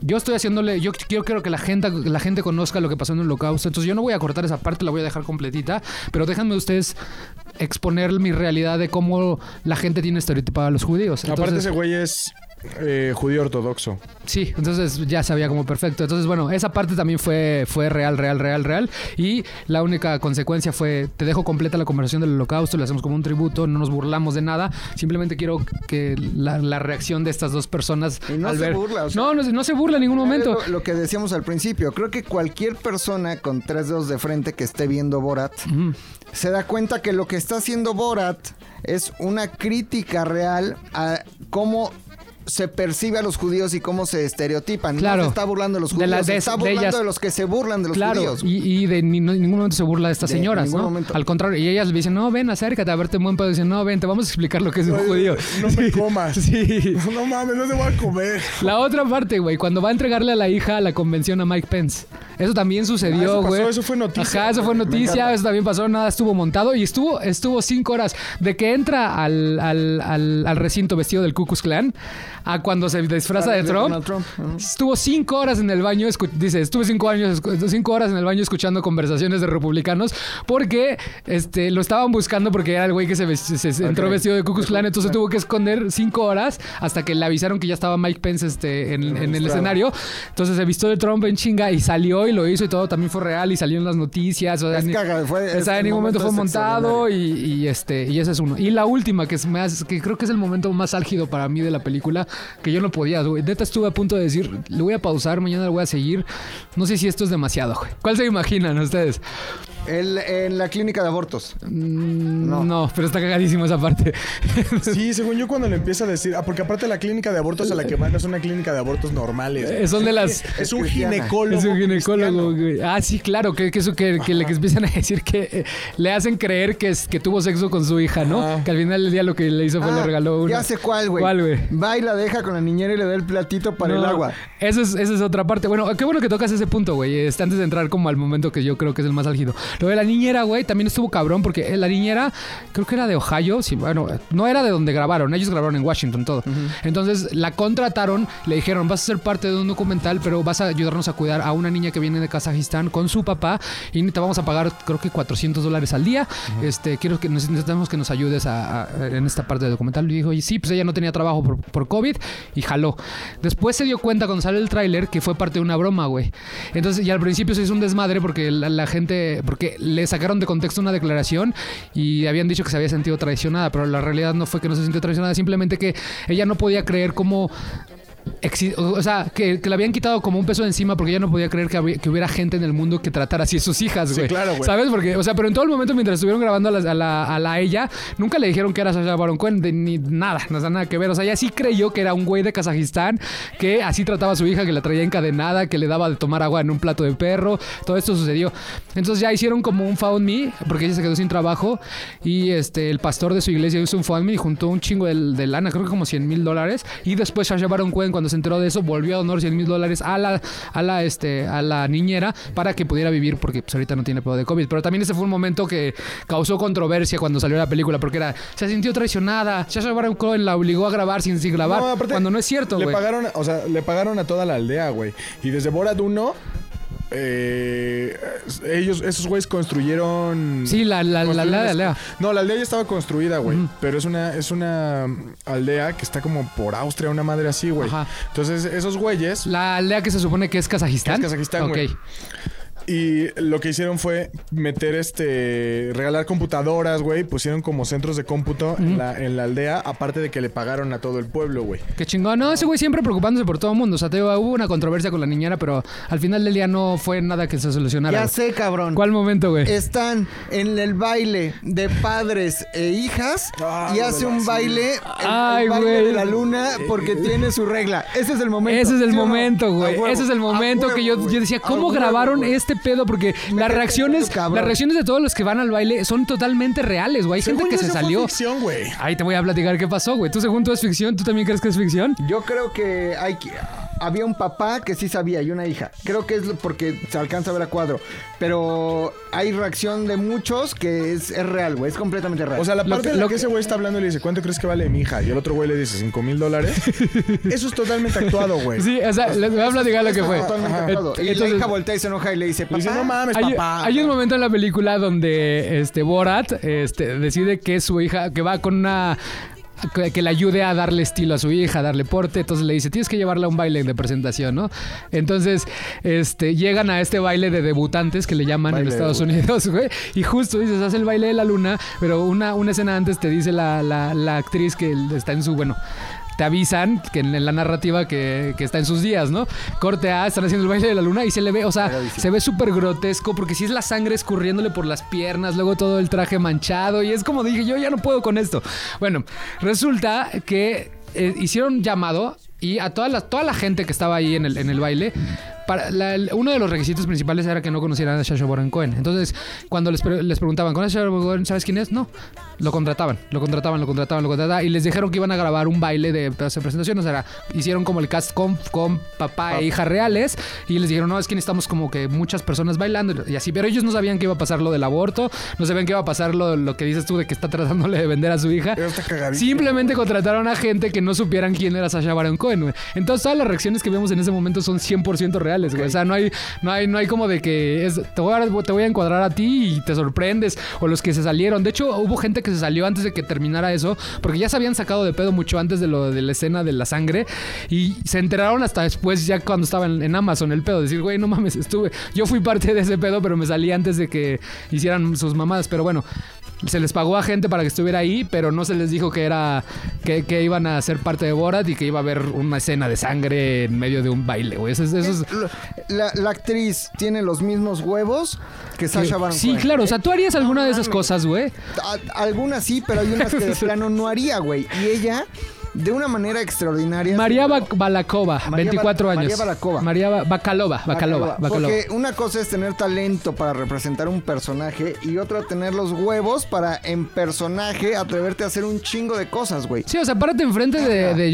yo estoy haciéndole, yo quiero, quiero que la gente, la gente conozca lo que pasó en el holocausto, entonces yo no voy a cortar esa parte, la voy a dejar completita, pero déjenme ustedes exponer mi realidad de cómo la gente tiene estereotipada a los judíos. Aparte, Entonces- ese güey es eh, judío ortodoxo. Sí, entonces ya sabía como perfecto. Entonces, bueno, esa parte también fue, fue real, real, real, real. Y la única consecuencia fue, te dejo completa la conversación del holocausto, le hacemos como un tributo, no nos burlamos de nada. Simplemente quiero que la, la reacción de estas dos personas Y no al se ver... burla, o sea- no, no, se- no se burla en ningún momento. Lo, lo que decíamos al principio, creo que cualquier persona con tres dedos de frente que esté viendo Borat se da cuenta que lo que está haciendo Borat es una crítica real a cómo se percibe a los judíos y cómo se estereotipan. Claro. No se está burlando de los De judíos, se está burlando de, ellas. los que se burlan de los Claro, judíos. y, y de ni- no- ningún momento se burla de estas señoras, ¿no? momento. Al contrario, y ellas le dicen, no, ven, acércate a verte buen pedo. Dicen, no, ven, te vamos a explicar lo que es un judío. No me comas. Sí. No mames, no te voy a comer. La otra parte, güey, cuando va a entregarle a la hija a la convención a Mike Pence. Eso también Ah, sucedió, güey. eso fue noticia. Ajá, eso fue noticia, eso también pasó, nada estuvo montado y estuvo, estuvo cinco horas de que entra al, al, al, al recinto vestido del Ku Klux Klan a cuando se disfraza de Trump. Estuvo cinco horas en el baño, dice, estuve cinco, años, cinco horas en el baño escuchando conversaciones de republicanos porque este, lo estaban buscando porque era el güey que se, ves- se- se entró vestido de Ku Klux Klan, entonces tuvo que esconder cinco horas hasta que le avisaron que ya estaba Mike Pence este, en, en el escenario. Entonces se vistió de Trump en chinga y salió y lo hizo y todo también fue real y salió en las noticias. O sea, Es ni- cagado, fue- o sea, en ningún momento fue momento montado y, y, este y ese es uno. Y la última que es más que creo que es el momento más álgido para mí de la película que yo no podía, güey. Neta estuve a punto de decir, le voy a pausar, mañana le voy a seguir. No sé si esto es demasiado, güey. ¿Cuál se imaginan ustedes? El- en la clínica de abortos. Mm, No. no. pero está cagadísimo esa parte. Sí, según yo cuando le empieza a decir, ah, porque aparte la clínica de abortos a la que van es una clínica de abortos normales. Eh, Son de las Es un cristiana. ginecólogo. Es un ginecólogo, cristiano. Ah, sí, claro, que, que eso que, que le que empiezan a decir que eh, le hacen creer que, es, que tuvo sexo con su hija, ¿no? Ajá. Que al final del día lo que le hizo fue Ah, le regaló una. Ya sé cuál, güey. ¿Cuál, güey? Va y la deja con la niñera y le da el platito para el agua. Esa es, esa es otra parte. Bueno, qué bueno que tocas ese punto, güey. Este, antes de entrar como al momento que yo creo que es el más álgido. Lo de la niñera, güey, también estuvo cabrón porque la niñera, creo que era de Ohio. Sí, bueno, no era de donde grabaron. Ellos grabaron en Washington todo. Entonces la contrataron, le dijeron, vas a ser parte de un documental, pero vas a ayudarnos a cuidar a una niña que viene de Kazajistán con su papá y te vamos a pagar, creo que 400 dólares al día. Este, quiero que necesitamos que nos ayudes a, a- en esta parte del documental. Y dijo, y sí, pues ella no tenía trabajo por, por COVID y jaló. Después se dio cuenta cuando sale el tráiler que fue parte de una broma, güey. Entonces, y al principio se hizo un desmadre porque la, la gente, porque le sacaron de contexto una declaración y habían dicho que se había sentido traicionada, pero la realidad no fue que no se sintió traicionada, simplemente que ella no podía creer cómo o sea, que, que le habían quitado como un peso de encima porque ella no podía creer que, había- que hubiera gente en el mundo que tratara así a sus hijas, güey. claro, güey. ¿Sabes? Porque, o sea, pero en todo el momento mientras estuvieron grabando a la, a la, a la ella, nunca le dijeron que era Sasha Baron Cohen, de- ni nada, no sea nada que ver. O sea, ella sí creyó que era un güey de Kazajistán que así trataba a su hija, que la traía encadenada, que le daba de tomar agua en un plato de perro. Todo esto sucedió. Entonces ya hicieron como un Found Me, porque ella se quedó sin trabajo y este el pastor de su iglesia hizo un Found Me y juntó un chingo de, de lana, creo que como 100 mil dólares. Y después Sasha Baron Cohen, cuando se enteró de eso, volvió a donar 100 mil dólares a la, a, la, este, a la niñera para que pudiera vivir, porque pues, ahorita no tiene pedo de COVID. Pero también ese fue un momento que causó controversia cuando salió la película, porque era, se sintió traicionada. Sasha Baron Cohen la obligó a grabar sin, sin grabar, No, aparte, cuando no es cierto, Le güey. pagaron, o sea, le pagaron a toda la aldea, güey. Y desde Borat 1, eh, ellos, esos güeyes construyeron. Sí, la, la, construyeron la, la- No, la aldea ya estaba construida, güey. Pero es una, es una aldea que está como por Austria, una madre así, güey. Entonces, esos güeyes. La aldea que se supone que es Kazajistán. Que es Kazajistán, güey. Y lo que hicieron fue meter este. regalar computadoras, güey. Pusieron como centros de cómputo en, la, en la aldea, aparte de que le pagaron a todo el pueblo, güey. Qué chingón. No, ese güey siempre preocupándose por todo el mundo. O sea, te digo, hubo una controversia con la niñera, pero al final del día no fue nada que se solucionara. Ya sé, cabrón. ¿Cuál momento, güey? Están en el baile de padres e hijas Ah, y hace un baile, el, Ay, el baile de la luna porque tiene su regla. Ese es el momento. Ese es el momento, güey. Ese es el momento que yo, yo decía, ¿cómo huevo, grabaron este pedo? Porque las reacciones, cabrón. las reacciones de todos los que van al baile son totalmente reales, güey. Hay gente que yo, se salió. ficción, güey. Ahí te voy a platicar qué pasó, güey. ¿Tú según tú es ficción? ¿Tú también crees que es ficción? Yo creo que hay que... Había un papá que sí sabía y una hija. Creo que es lo- porque se alcanza a ver a cuadro. Pero hay reacción de muchos que es, es real, güey. Es completamente real. O sea, la Lo parte que- en la lo que que- ese güey está hablando y le dice, ¿cuánto crees que vale mi hija? Y el otro güey le dice, 5 mil dólares. Eso es totalmente actuado, güey. Sí, o sea, les voy a platicar lo que fue. Totalmente actuado. Y la Entonces- hija voltea y se enoja y le dice, papá. dice, no mames, Hay, papá. hay un momento en la película donde este Borat este, decide que es su hija, que va con una que, le ayude a darle estilo a su hija, a darle porte, entonces le dice, tienes que llevarla a un baile de presentación, ¿no? Entonces, este, llegan a este baile de debutantes que le llaman Baile en Estados Unidos, güey, y justo dices, hace el baile de la luna, pero una, una escena antes te dice la, la, la actriz que está en su, bueno, te avisan que en la narrativa que, que está en sus días, ¿no? Corte A, están haciendo el baile de la luna y se le ve, o sea, se ve súper grotesco porque si es la sangre escurriéndole por las piernas, luego todo el traje manchado y es como dije, yo ya no puedo con esto. Bueno, resulta que eh, hicieron llamado y a toda la, toda la gente que estaba ahí en el, en el baile, para la- uno de los requisitos principales era que no conocieran a Sacha Baron Cohen. Entonces, cuando les, pre- les preguntaban, ¿conoces a Sacha Baron Cohen? ¿Sabes quién es? No. Lo contrataban, lo contrataban, lo contrataban, lo contrataban. Y les dijeron que iban a grabar un baile de, presentación. O sea, hicieron como el cast con, con papá e hija reales. Y les dijeron, no, es que necesitamos como que muchas personas bailando. Y así, pero ellos no sabían que iba a pasar lo del aborto. No sabían que iba a pasar lo, lo que dices tú de que está tratándole de vender a su hija. Simplemente contrataron a gente que no supieran quién era Sasha Baron Cohen. Entonces todas las reacciones que vemos en ese momento son 100% reales, güey. O sea, no hay, no hay, no hay como de que es, te, voy a, te voy a encuadrar a ti y te sorprendes. O los que se salieron. De hecho, hubo gente que se salió antes de que terminara eso. Porque ya se habían sacado de pedo mucho antes de lo de la escena de la sangre. Y se enteraron hasta después, ya cuando estaba en, en Amazon el pedo. Decir, güey, no mames, estuve. Yo fui parte de ese pedo, pero me salí antes de que hicieran sus mamadas. Pero bueno. Se les pagó a gente para que estuviera ahí, pero no se les dijo que era que, que iban a ser parte de Borat y que iba a haber una escena de sangre en medio de un baile, güey. Eso, es- eso es- La, la actriz tiene los mismos huevos que Sasha Baron Sí, Cohen. claro. O sea, tú harías alguna de esas cosas, güey. Algunas sí, pero hay unas que de plano no haría, güey. Y ella de una manera extraordinaria. María Ba- Balakova, María 24 Ba- años. María Balakova. María Ba- Bacalova, Bacalova, Bacalova. Porque una cosa es tener talento para representar un personaje y otra tener los huevos para en personaje atreverte a hacer un chingo de cosas, güey. Sí, o sea, párate enfrente de, de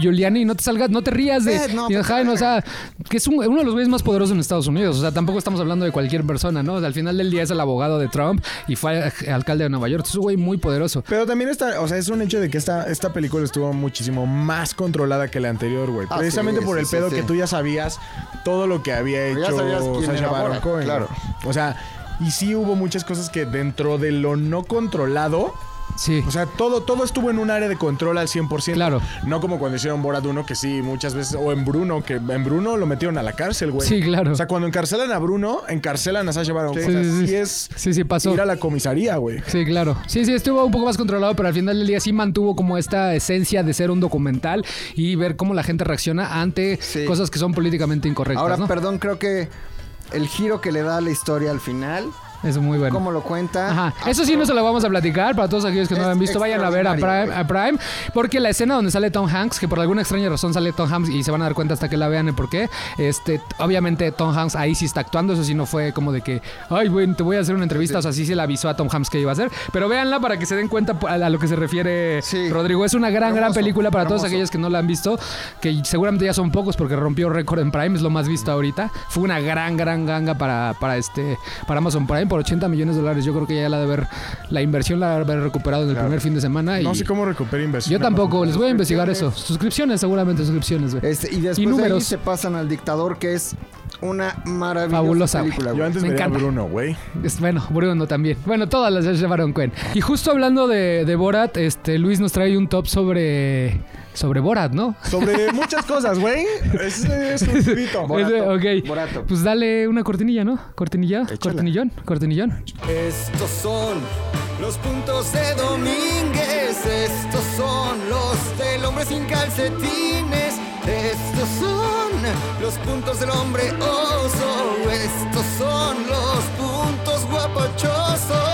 Giuliani y no te salgas, no te rías de. Eh, no, y pues, o sea, que es un- uno de los güeyes más poderosos en Estados Unidos. O sea, tampoco estamos hablando de cualquier persona, ¿no? O sea, al final del día es el abogado de Trump y fue al- alcalde de Nueva York. Es un güey muy poderoso. Pero también está, o sea, es un hecho de que esta, esta película estuvo muchísimo más controlada que la anterior, güey. Ah, Precisamente sí, por sí, el sí, pedo que tú ya sabías todo lo que había hecho Sacha Baron Cohen. claro. O sea, y sí hubo muchas cosas que dentro de lo no controlado, Sí. o sea, todo, todo estuvo en un área de control al 100%. Claro. No como cuando hicieron Borat 1, que sí, muchas veces, o en Bruno, que en Bruno lo metieron a la cárcel, güey. Sí, claro. O sea, cuando encarcelan a Bruno, encarcelan a Sacha Baron. Sí, O sea, sí, sí. sí es Sí, sí, pasó. ir a la comisaría, güey. Sí, claro. Sí, sí, estuvo un poco más controlado, pero al final del día sí mantuvo como esta esencia de ser un documental y ver cómo la gente reacciona ante Sí. cosas que son políticamente incorrectas, Ahora, ¿no? perdón, creo que el giro que le da a la historia al final, Es muy bueno. cómo lo cuenta. Ajá. Eso sí no se lo vamos a platicar para todos aquellos que no lo han visto. Vayan a ver a Prime, a Prime, porque la escena donde sale Tom Hanks, que por alguna extraña razón sale Tom Hanks y se van a dar cuenta hasta que la vean el por qué. Este, obviamente Tom Hanks ahí sí está actuando. Eso sí no fue como de que, ay, güey, te voy a hacer una entrevista. O sea, sí se le avisó a Tom Hanks que iba a hacer. Pero véanla para que se den cuenta a lo que se refiere Sí. Rodrigo. Es una gran, gran película para todos aquellos que no la han visto, que seguramente ya son pocos porque rompió récord en Prime, es lo más visto ahorita. Fue una gran, gran ganga para, para este para Amazon Prime por 80 millones de dólares. Yo creo que ya la de haber la inversión la de haber recuperado en el primer fin de semana. No y sé cómo recuperar inversión. yo tampoco, les voy a investigar eso. Suscripciones, seguramente suscripciones, güey. Este, y después Y de ahí se pasan al dictador, que es una maravillosa Fabulosa, película, Yo güey. antes Me veía a encanta. Bruno, güey. Es- bueno, Bruno también. Bueno, todas las de Baron Cohen. Y justo hablando de, de Borat, este Luis nos trae un top sobre sobre Borat, ¿no? Sobre muchas cosas, güey. Ese es un grito. Ese- ok. Borato. Pues dale una cortinilla, ¿no? Cortinilla, Échala. cortinillón, cortinillón. Estos son los puntos de Domínguez. Estos son los del hombre sin calcetines. Estos son los puntos del hombre oso. Estos son los puntos guapachosos.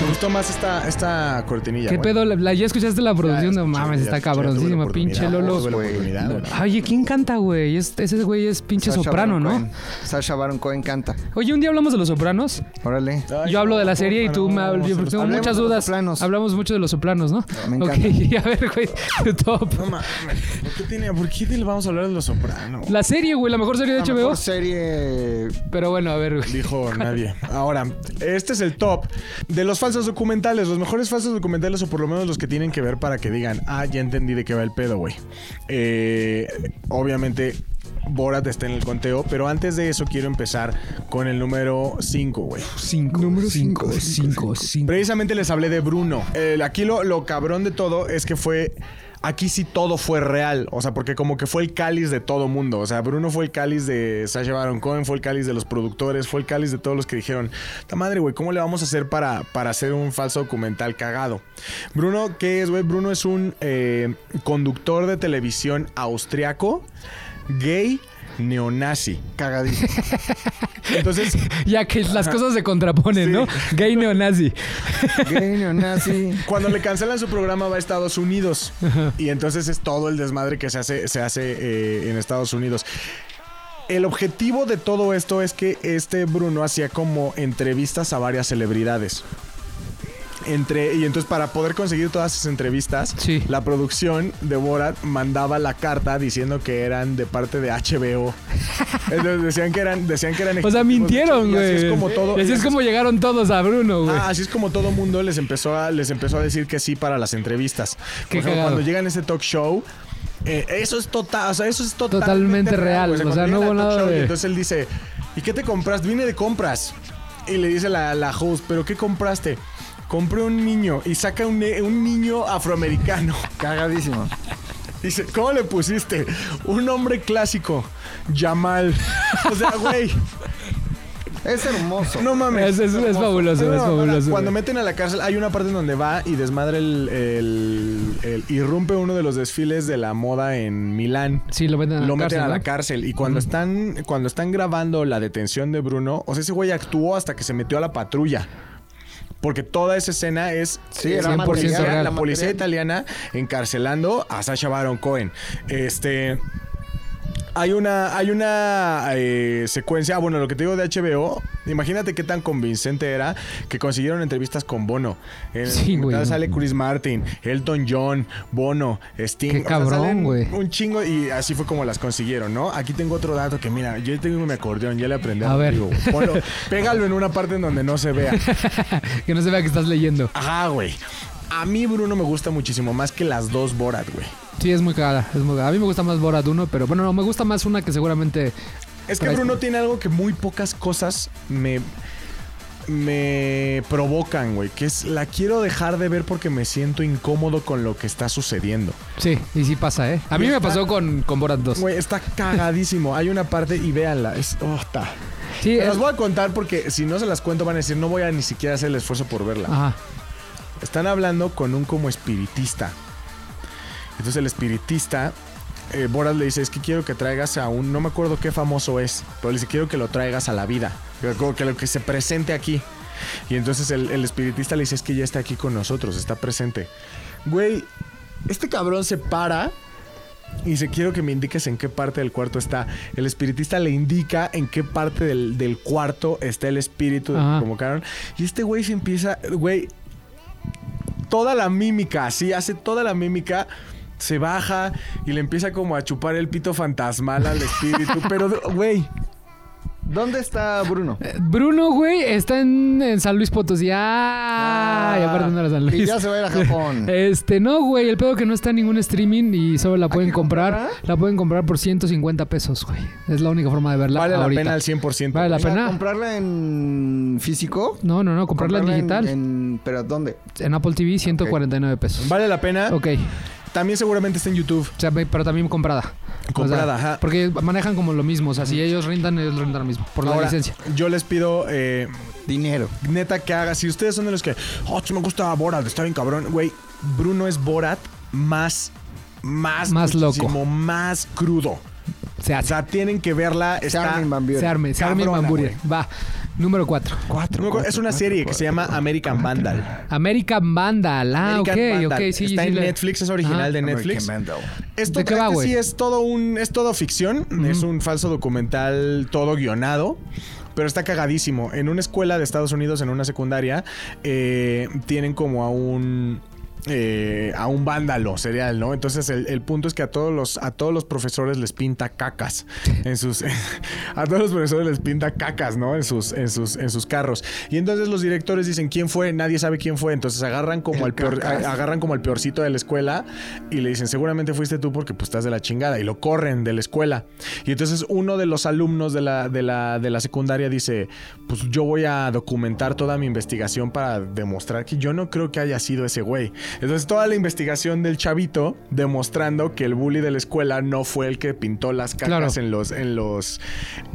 Me gustó más esta, esta cortinilla. ¿Qué pedo? La, la- ¿Ya escuchaste la producción? Ya No mames, está la cabroncísima. Pinche Lolo. la. Oye, ¿quién canta, güey? Es- ese güey es pinche soprano, Baron ¿no? Cohen. Sasha Baron Cohen canta. Oye, un día hablamos de los sopranos. Órale. Ay, Yo hablo de la no, serie y tú me hablas. Yo tengo muchas dudas. Hablamos mucho de los sopranos, ¿no? Me Ok, encanta. a ver, güey, top. No mames. ¿Por qué, tiene, ¿Por qué le vamos a hablar de los sopranos? La serie, güey, la mejor serie de La HBO. mejor serie Pero bueno, a ver, güey. Dijo nadie. Ahora, este es el top de los falsos documentales. Los mejores falsos documentales, o por lo menos los que tienen que ver para que digan, ah, ya entendí de qué va el pedo, güey. Eh, obviamente, Borat está en el conteo, pero antes de eso quiero empezar con el número 5, güey. Cinco. Número cinco, cinco, cinco, cinco. Precisamente les hablé de Bruno. Aquí lo, lo cabrón de todo es que fue. Aquí sí todo fue real. O sea, porque como que fue el cáliz de todo mundo. O sea, Bruno fue el cáliz de Sasha Baron Cohen, fue el cáliz de los productores, fue el cáliz de todos los que dijeron: ¡Ta madre, güey! ¿Cómo le vamos a hacer para, para hacer un falso documental cagado? Bruno, ¿qué es, güey? Bruno es un eh, conductor de televisión austriaco, gay, neonazi. cagadísima. Entonces. Ya que las cosas se contraponen, ¿no? Gay neonazi. Gay neonazi. Cuando le cancelan su programa va a Estados Unidos. Y entonces es todo el desmadre que se hace, se hace eh, en Estados Unidos. El objetivo de todo esto es que este Bruno hacía como entrevistas a varias celebridades. Entre, y entonces para poder conseguir todas esas entrevistas, Sí. la producción de Borat mandaba la carta diciendo que eran de parte de HBO. Entonces decían que eran, decían que eran O sea, mintieron, güey. Así es como todo. Y así es como llegaron todos a Bruno, güey. Ah, así es como todo mundo les empezó a, les empezó a decir que sí para las entrevistas. Por ejemplo, cuando llegan a ese talk show, eh, eso es total, o sea, eso es totalmente, Totalmente real, o sea, no hubo nada show y entonces él dice, ¿y qué te compraste? Vine de compras. Y le dice la, la host, ¿pero qué compraste? Compré un niño y saca un, niño afroamericano. Cagadísimo. Dice, ¿cómo le pusiste? Un hombre clásico, Yamal. O sea, güey, Es hermoso. no mames. Es- es- es fabuloso, No, es fabuloso, Cuando meten a la cárcel, hay una parte en donde va y desmadra el, el- el- irrumpe uno de los desfiles de la moda en Milán. Sí, lo meten a la Lo meten cárcel, a la cárcel. Y cuando están, cuando están grabando la detención de Bruno, o sea, ese güey actuó hasta que se metió a la patrulla. Porque toda esa escena es Sí, era la material, policía, real. la policía italiana encarcelando a Sasha Baron Cohen. Este. Hay una, hay una eh, secuencia, ah, bueno, lo que te digo de HBO, imagínate qué tan convincente era que consiguieron entrevistas con Bono. El Sí, güey. sale Chris Martin, Elton John, Bono, Sting. Qué cabrón, güey. Un chingo y así fue como las consiguieron, ¿no? Aquí tengo otro dato que mira, yo tengo mi acordeón, ya le aprendí A ver. Ponlo, pégalo en una parte en donde no se vea. que no se vea que estás leyendo. Ajá, güey. A mí Bruno me gusta muchísimo más que las dos Borat, güey. Sí, es muy cagada. Es muy cagada. A mí me gusta más Borat 1, pero bueno, no, me gusta más una que seguramente. Es que Bruno tiene algo que muy pocas cosas me me provocan, güey, que es la quiero dejar de ver porque me siento incómodo con lo que está sucediendo. Sí, y sí pasa, ¿eh? A mí me pasó con, con Borat 2. Güey, está cagadísimo. Hay una parte y véanla, es oh, está. Sí, Se es- las voy a contar porque si no se las cuento van a decir, no voy a ni siquiera hacer el esfuerzo por verla. Ajá. Están hablando con un como espiritista. Entonces el espiritista, eh, Boras le dice, es que quiero que traigas a un, no me acuerdo qué famoso es, pero le dice, quiero que lo traigas a la vida, que, como que lo que se presente aquí. Y entonces el, el espiritista le dice, es que ya está aquí con nosotros, está presente. Güey, este cabrón se para y dice, quiero que me indiques en qué parte del cuarto está. El espiritista le indica en qué parte del, del cuarto está el espíritu como convocaron. Y este güey se empieza, güey, toda la mímica, así, hace toda la mímica. Se baja y le empieza como a chupar el pito fantasmal al espíritu. pero, güey, ¿Dónde está Bruno? Eh, Bruno, güey, está en, en San Luis Potosí. Ah, ya San Luis. Y ya se va a ir a Japón. Este, no, güey, el pedo que no está en ningún streaming y solo la pueden comprar. La pueden comprar por 150 pesos, güey. Es la única forma de verla vale la pena al 100%. Vale la O sea, pena. ¿Comprarla en físico? No, no, no, comprarla en digital. En, En, ¿Pero dónde? Apple TV, 149 pesos. Vale la pena. Ok, También seguramente está en YouTube. o sea, pero también comprada. Comprada, O sea, ajá. Porque manejan como lo mismo. O sea, si ellos rentan, ellos rentan lo mismo. Por la licencia. yo les pido, eh, Dinero. neta, que haga. Si ustedes son de los que, oh, sí me gusta Borat, está bien cabrón. Güey, Bruno es Borat más, más, Más loco. más crudo. Se O sea, tienen que verla. Se Está, armen. Se arme, se arme Bamburia. Va. Número 4. Cuatro, No me acuerdo, es una cuatro, serie que se llama American Vandal. American Vandal. Ah, American ok, Vandal. ok, sí. Está sí, en Netflix, es original de American Netflix. Vandal. Esto ¿De qué va, este sí es todo un, es todo ficción, es un falso documental todo guionado. Pero está cagadísimo. En una escuela de Estados Unidos, en una secundaria, eh, tienen como a un. Eh, a un vándalo serial, ¿no? Entonces el, el punto es que a todos los a todos los profesores les pinta cacas en sus a todos los profesores les pinta cacas, ¿no? En sus en sus en sus carros. Y entonces los directores dicen quién fue, nadie sabe quién fue, entonces agarran como al peor, cacas. a- agarran como al peorcito de la escuela y le dicen, seguramente fuiste tú porque pues estás de la chingada. Y lo corren de la escuela. Y entonces uno de los alumnos de la, de la, de la secundaria dice, pues yo voy a documentar toda mi investigación para demostrar que yo no creo que haya sido ese güey. Entonces toda la investigación del chavito demostrando que el bully de la escuela no fue el que pintó las cacas Claro. en los, en los,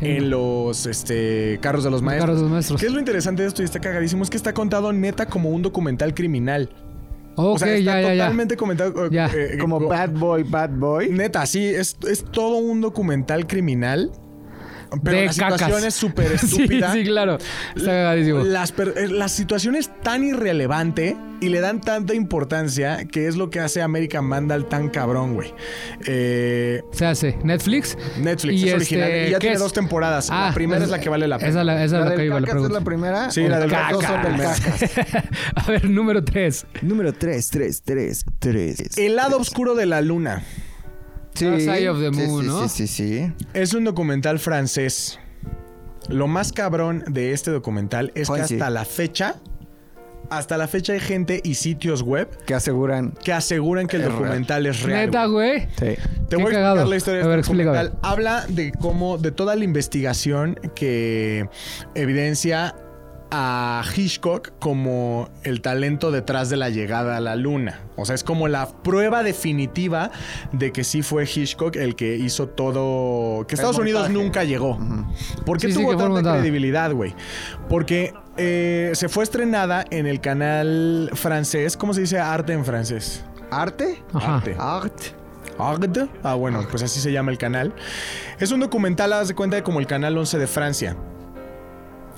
En- los este, carros de los maestros. carros de los maestros. ¿Qué es lo interesante de esto y está cagadísimo? Es que está contado neta como un documental criminal. Ok, o sea, está ya, ya, ya. totalmente comentado. eh, Ya. eh, Como co- Bad Boy, Bad Boy. Neta, sí, es, es todo un documental criminal. Pero de la situación cacas. es súper sí, estúpida. sí, claro. Está cagadísimo. Las eh, la situación es tan irrelevante y le dan tanta importancia que es lo que hace American Vandal tan cabrón, güey. Eh, Se hace Netflix. Netflix Y es este, original y ya ¿qué tiene es? dos temporadas. Ah, la primera es- es la que vale la pena. Esa, la- esa es La la del que iba la cacas es la primera. Sí, la del las cacas. A ver, número 3. Número 3, 3, 3, 3. El lado oscuro de la luna. Sí. Dark Side of the sí, Moon, sí, ¿no? Sí, sí, sí. Es un documental francés. Lo más cabrón de este documental es que sí. hasta la fecha, hasta la fecha hay gente y sitios web Que aseguran. que aseguran que el documental es real. Neta, güey. Sí. Te Qué voy a cagado. explicar la historia de A ver, este documental. Habla de cómo, de toda la investigación que evidencia a Hitchcock como el talento detrás de la llegada a la luna. O sea, es como la prueba definitiva de que sí fue Hitchcock el que hizo todo. Que Estados Unidos nunca llegó. ¿Por qué Sí, tuvo tanta credibilidad, güey? Porque eh, se fue estrenada en el canal francés. ¿Cómo se dice arte en francés? ¿Arte? Ajá. Arte. Art. Arte. Ah, bueno, pues así se llama el canal. Es un documental, haz de cuenta, de como el canal 11 de Francia.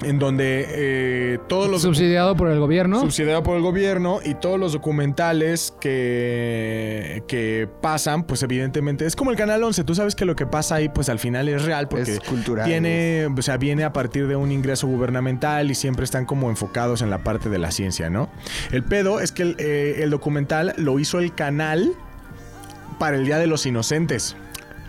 En donde eh, todos los Subsidiado por el gobierno. subsidiado por el gobierno y todos los documentales que, que pasan, pues evidentemente es como el Canal 11. Tú sabes que lo que pasa ahí, pues al final es real porque Es cultural. tiene, o sea, viene a partir de un ingreso gubernamental y siempre están como enfocados en la parte de la ciencia, ¿no? El pedo es que el, eh, el documental lo hizo el canal para el Día de los Inocentes.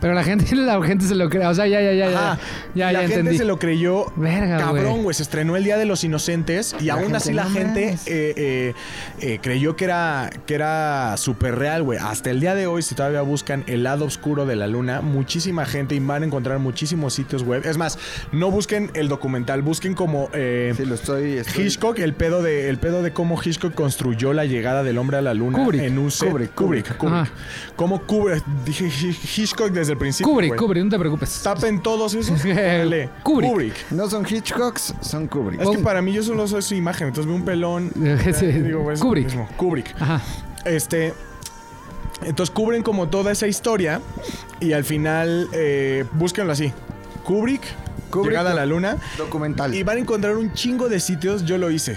Pero la gente, la gente se lo cree. O sea, ya, ya, ya, ya. Ajá. Ya, la ya gente entendí. se lo creyó Verga, cabrón, güey. Se estrenó el Día de los Inocentes y La aún así la no gente eh, eh, eh, creyó que era, que era súper real, güey. Hasta el día de hoy, si todavía buscan el lado oscuro de la luna, muchísima gente y van a encontrar muchísimos sitios web. Es más, no busquen el documental, busquen como... eh, Sí, lo estoy... estoy- Hitchcock, el pedo de el pedo de cómo Hitchcock construyó la llegada del hombre a la luna Kubrick. en un set. Kubrick, Kubrick, Kubrick. Kubrick. Cómo Kubrick, dije Hitchcock desde el principio. Güey. cubre, no te preocupes. Tapen todos esos. Dale. Kubrick. Kubrick. No son Hitchcocks, son Kubrick. Es que para mí yo solo soy su imagen, entonces veo un pelón. Sí. eh, digo, es lo Kubrick. mismo. Kubrick. Ajá. Este. Entonces cubren como toda esa historia y al final eh, búsquenlo así. Kubrick, Kubrick. llegada a la luna Documental. y van a encontrar un chingo de sitios, yo lo hice.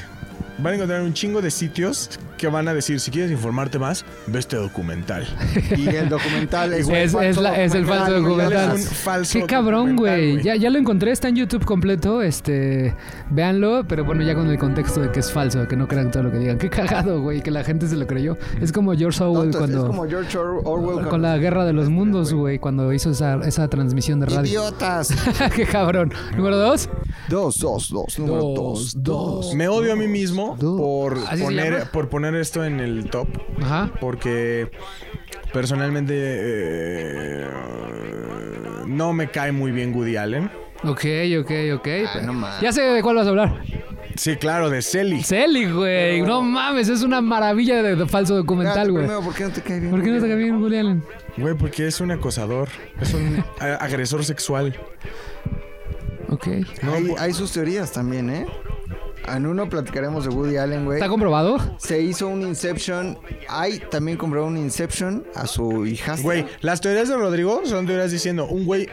Van a encontrar un chingo de sitios que van a decir, si quieres informarte más, ve este documental. Y el documental es, Es, es, falso la- es el falso documental. Es un falso Qué cabrón, güey. Ya, ya lo encontré, está en YouTube completo. Este, véanlo, pero bueno, ya con el contexto de que es falso, que no crean todo lo que digan. Qué cagado, güey, que la gente se lo creyó. Es como George Orwell Tontos, cuando. Es como George Or- Orwell Con la guerra de los mundos, güey, cuando hizo esa, esa transmisión de radio. Idiotas. Qué cabrón. Número dos. dos, dos, dos. Número dos, dos. Me odio a mí mismo por ¿Así se poner, por poner esto en el top. Ajá. Porque personalmente eh, no me cae muy bien Woody Allen. Ok, ok, ok. No mames. ya sé de cuál vas a hablar. Sí, claro, de Selly. Celi, güey. No mames, es una maravilla de, de falso documental, güey. ¿por qué no te cae bien? ¿Por qué no te cae bien Woody Allen? Güey, porque es un acosador. Es un agresor sexual. Ok. No, hay, po- hay sus teorías también, ¿eh? En uno platicaremos de Woody Allen, güey. ¿Está comprobado? Se hizo un Inception. Hay también compró un Inception a su hijastra. Güey, las teorías de Rodrigo son teorías diciendo un güey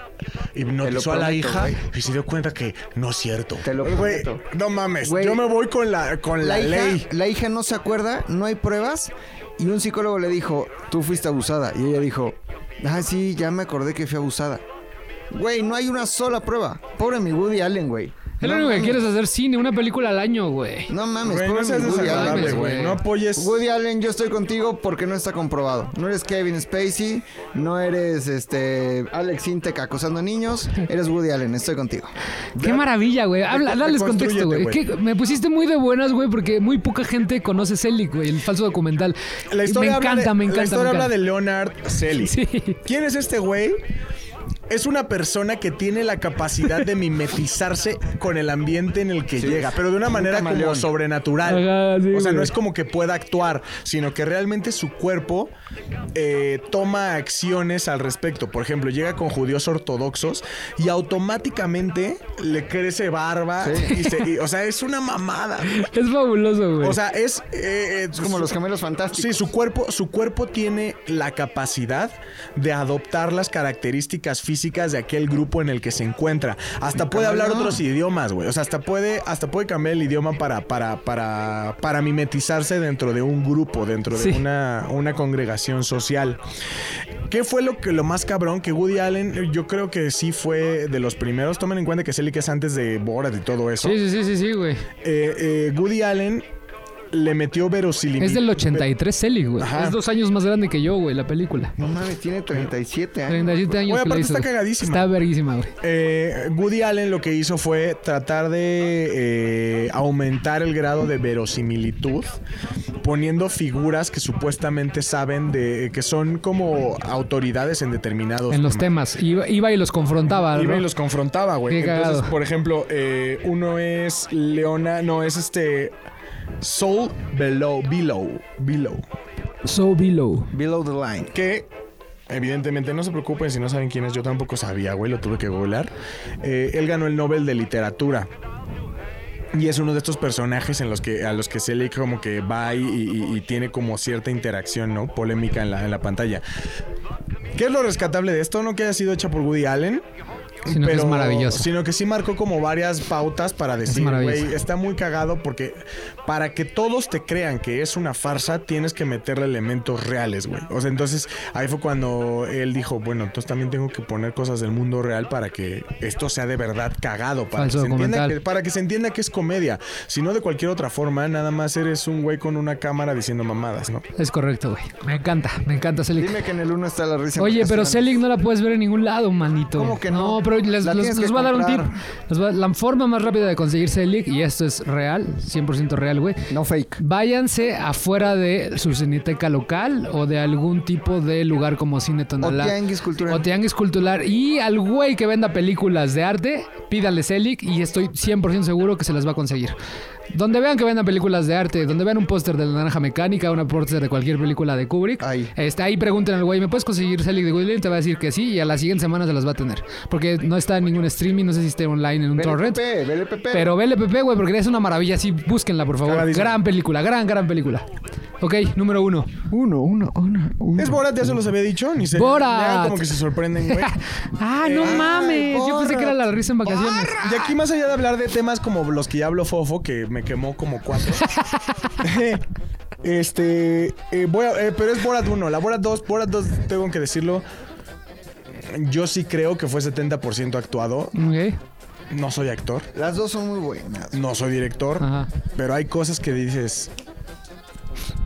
hipnotizó a la prometo, hija güey. y se dio cuenta que no es cierto. Te lo Güey, prometo. no mames. Güey. Yo me voy con la, con la, la, hija, ley. la hija no se acuerda, no hay pruebas. Y un psicólogo le dijo, tú fuiste abusada. Y ella dijo, ah, sí, ya me acordé que fui abusada. Güey, no hay una sola prueba. Pobre mi Woody Allen, güey. Es lo único que quieres hacer cine, una película al año, güey. No mames, Güey, pobre no seas desagradable, Allen. güey. güey. No apoyes. Woody Allen, yo estoy contigo porque no está comprobado. No eres Kevin Spacey, no eres este Alex Intec acosando niños, eres Woody Allen, estoy contigo. Qué maravilla, güey. Habla, dales contexto, güey. Me pusiste muy de buenas, güey, porque muy poca gente conoce Selig, güey, el falso documental. La historia me habla encanta, de- me encanta. La historia me habla de Leonard Selly. Sí. ¿Quién es este güey? Es una persona que tiene la capacidad de mimetizarse con el ambiente en el que llega, pero de una manera como sobrenatural. Ajá, sí, o sea, no es como que pueda actuar, sino que realmente su cuerpo eh, toma acciones al respecto. Por ejemplo, llega con judíos ortodoxos y automáticamente le crece barba. Y se- y- o sea, es una mamada. Es fabuloso, güey. O sea, es... eh, eh, Es como los gemelos fantásticos. Sí, su cuerpo, su cuerpo tiene la capacidad de adoptar las características físicas de aquel grupo en el que se encuentra. Hasta puede hablar otros idiomas, güey. O sea, hasta puede, hasta puede cambiar el idioma para, para, para, para mimetizarse dentro de un grupo, dentro de Sí. una, una congregación social. ¿Qué fue lo que lo más cabrón? Que Woody Allen, yo creo que sí fue de los primeros. Tomen en cuenta que Selig es antes de Borat y todo eso. sí, sí, sí, sí, sí, güey. Eh, eh, Woody Allen le metió verosimilitud. Es del 83 Selig, güey. Ajá. Es dos años más grande que yo, güey, la película. No mames, tiene 37 años. 37 años la aparte hizo. está güey. cagadísima. Está verguísima, güey. Eh, Woody Allen lo que hizo fue tratar de eh, aumentar el grado de verosimilitud poniendo figuras que supuestamente saben de que son como autoridades en determinados En los temas. temas. Iba, iba y los confrontaba, Iba ¿no? y los confrontaba, güey. Entonces, por ejemplo, eh, uno es Leona, no, es este Soul Below, Below, Below, So Below. Below the line. que evidentemente no se preocupen si no saben quién es, yo tampoco sabía, güey, lo tuve que googlear. Eh, él ganó el Nobel de Literatura. Y es uno de estos personajes en los que a los que se lee como que va y, y- y tiene como cierta interacción, ¿no? Polémica en la, en la pantalla. ¿Qué es lo rescatable de esto? No que haya sido hecha por Woody Allen. Sino que es maravilloso. Sino que sí marcó como varias pautas para decir, güey, está muy cagado porque para que todos te crean que es una farsa, tienes que meterle elementos reales, güey. O sea, entonces ahí fue cuando él dijo, bueno, entonces también tengo que poner cosas del mundo real para que esto sea de verdad cagado, para, que se, entienda que, para que se entienda que es comedia. Si no, de cualquier otra forma, nada más eres un güey con una cámara diciendo mamadas, ¿no? Es correcto, güey. Me encanta, me encanta Selig. Dime que en el 1 está la risa. Oye, pero. Selig no la puedes ver en ningún lado, manito. ¿Cómo que no? pero les, voy a dar un tip. la forma más rápida de conseguir Selig, y esto es real, 100% real, güey. No fake. Váyanse afuera de su cineteca local o de algún tipo de lugar como Cine Tonalá. O tianguis cultural. O tianguis cultural. Y al güey que venda películas de arte, pídale Selig y estoy 100% seguro que se las va a conseguir. Donde vean que vendan películas de arte, donde vean un póster de La Naranja Mecánica, un póster de cualquier película de Kubrick, Ahí. este, ahí pregunten al güey, ¿me puedes conseguir Selig de William? Te va a decir que sí y a la siguiente semana se las va a tener. Porque no está en ningún streaming, no sé si esté online en un torrent. BLPP, BLPP. Pero BLPP, güey, porque es una maravilla. Sí, búsquenla, por favor. Gran película, gran, gran película. Ok, número uno. Uno, uno, uno, uno. ¿Es Borat? ¿Ya se los había dicho? Ni se... Borat. Ya como que se sorprenden, güey. ah, no Ay, mames. Yo pensé que era la risa en vacaciones. Y aquí más allá de hablar de temas como los que ya habló Fofo, que me quemó como cuatro. este, eh, voy a- eh, pero es Borat 1, la Borat 2, Borat 2 tengo que decirlo. Yo sí creo que fue 70% actuado. Ok. No soy actor, Las dos son muy buenas. no soy director, Ajá. pero hay cosas que dices.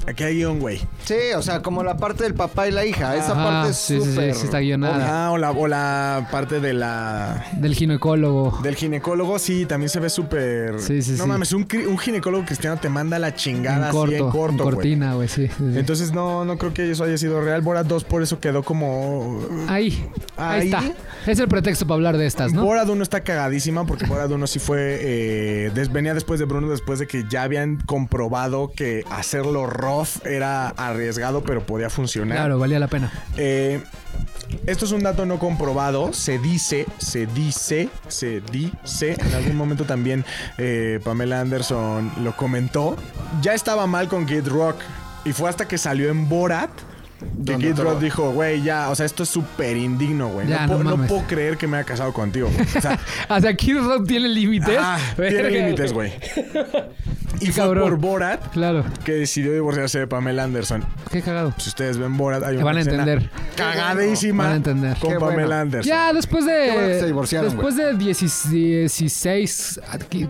Aquí hay guion, güey. Sí, o sea, como la parte del papá y la hija. Esa Ajá, parte es sí, sí, sí, súper. sí está guionada. Ah, o la, o la parte de la. Del ginecólogo. Del ginecólogo, sí, también se ve súper. Sí, sí, no sí. mames, un, un ginecólogo cristiano te manda la chingada En así corto, en corto, en cortina, güey, sí. Entonces no, no creo que eso haya sido real. Borat 2 por eso quedó como... ahí, ahí, Ahí. está. Es el pretexto para hablar de estas, ¿no? Borat 1 está cagadísima porque Borat 1 sí fue... eh, venía después de Bruno, después de que ya habían comprobado que hacerlo rough era arriesgado, pero podía funcionar. Claro, valía la pena. Eh, esto es un dato no comprobado. Se dice, se dice, se dice. En algún momento también eh, Pamela Anderson lo comentó. Ya estaba mal con Kid Rock. Y fue hasta que salió en Borat. Donde Kid Rock dijo, güey, ya, o sea, esto es súper indigno, güey. Ya, No, no puedo- no puedo creer que me haya casado contigo. güey". O sea, Hasta aquí Rock tiene límites. ah, tiene límites, güey. Y fue cabrón. por Borat Claro, que decidió divorciarse de Pamela Anderson. qué cagado. Si ustedes ven Borat, hay Que una van a entender. cagadísima Van a entender. con Qué Pamela bueno. Anderson. Ya después de. bueno se divorciaron, después de 16,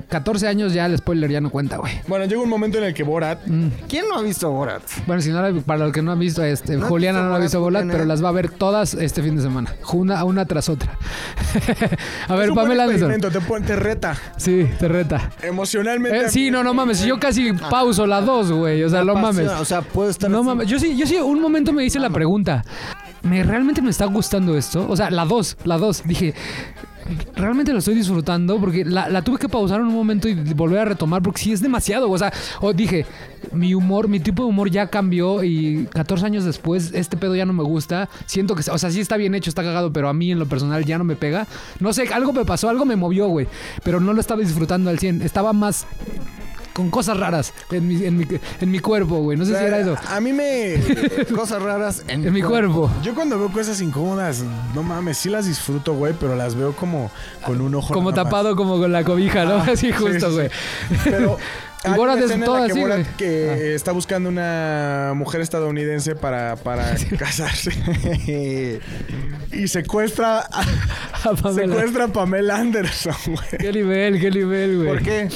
14 años, ya el spoiler ya no cuenta, güey. Bueno, llega un momento en el que Borat ¿Quién no ha visto Borat? Bueno, si no, la- para los que no han visto, este, ¿No has Juliana no la ha visto volar, Juliana? pero las va a ver todas este fin de semana. Una, una tras otra. a ver, Pamela Anderson. te, te reta Sí, te reta. emocionalmente. Eh, sí, no, no mames. Yo casi pauso la dos, güey. O sea, no mames. O sea, puedo estar. No mames. Yo sí, yo sí, un momento me hice la pregunta. ¿Me realmente me está gustando esto? O sea, la dos, la dos. Dije, realmente lo estoy disfrutando porque la, tuve que pausar en un momento y volver a retomar porque sí es demasiado. O sea, dije, mi humor, mi tipo de humor ya cambió y 14 años después este pedo ya no me gusta. Siento que, o sea, sí está bien hecho, está cagado, pero a mí en lo personal ya no me pega. No sé, algo me pasó, algo me movió, güey. Pero no lo estaba disfrutando al 100. Estaba más con cosas raras en mi, en mi, en mi cuerpo, güey. No sé si era eso. A mí me. Cosas raras en, En mi cuerpo. Yo cuando veo cosas incómodas, no mames, sí las disfruto, güey, pero las veo como con un ojo. Como más. tapado como con la cobija, ¿no? Así sí, justo, sí, güey. Pero. Y Borat es en que así, Borat que Ah. está buscando una mujer estadounidense para, para casarse. y secuestra a, A Pamela. secuestra a Pamela Anderson, güey. Qué nivel, qué nivel, güey. ¿Por qué?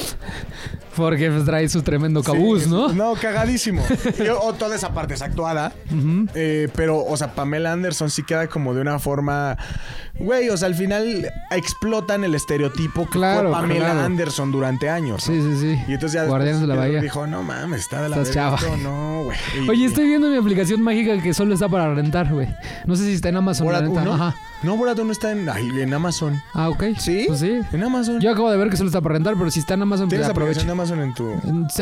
Porque pues, trae su tremendo cabuz, Sí, ¿no? No, cagadísimo. O toda esa parte es actuada. Eh, pero, o sea, Pamela Anderson sí queda como de una forma. Güey, o sea, al final explotan el estereotipo que Claro, fue Pamela claro. Anderson durante años. Sí, sí, sí. Y entonces ya Guardianes de la Bahía. dijo, no mames, está de la Estás chava. esto, No, güey. Oye, y- estoy viendo mi aplicación mágica que solo está para rentar, güey. No sé si está en Amazon. la Borat. 1. Ajá. No, Borat 1 está en, ay, en Amazon. Ah, ok. ¿Sí? Pues sí. En Amazon. Yo acabo de ver que solo está para rentar, pero si está en Amazon, ¿Tienes aprovecha. Amazon en tu.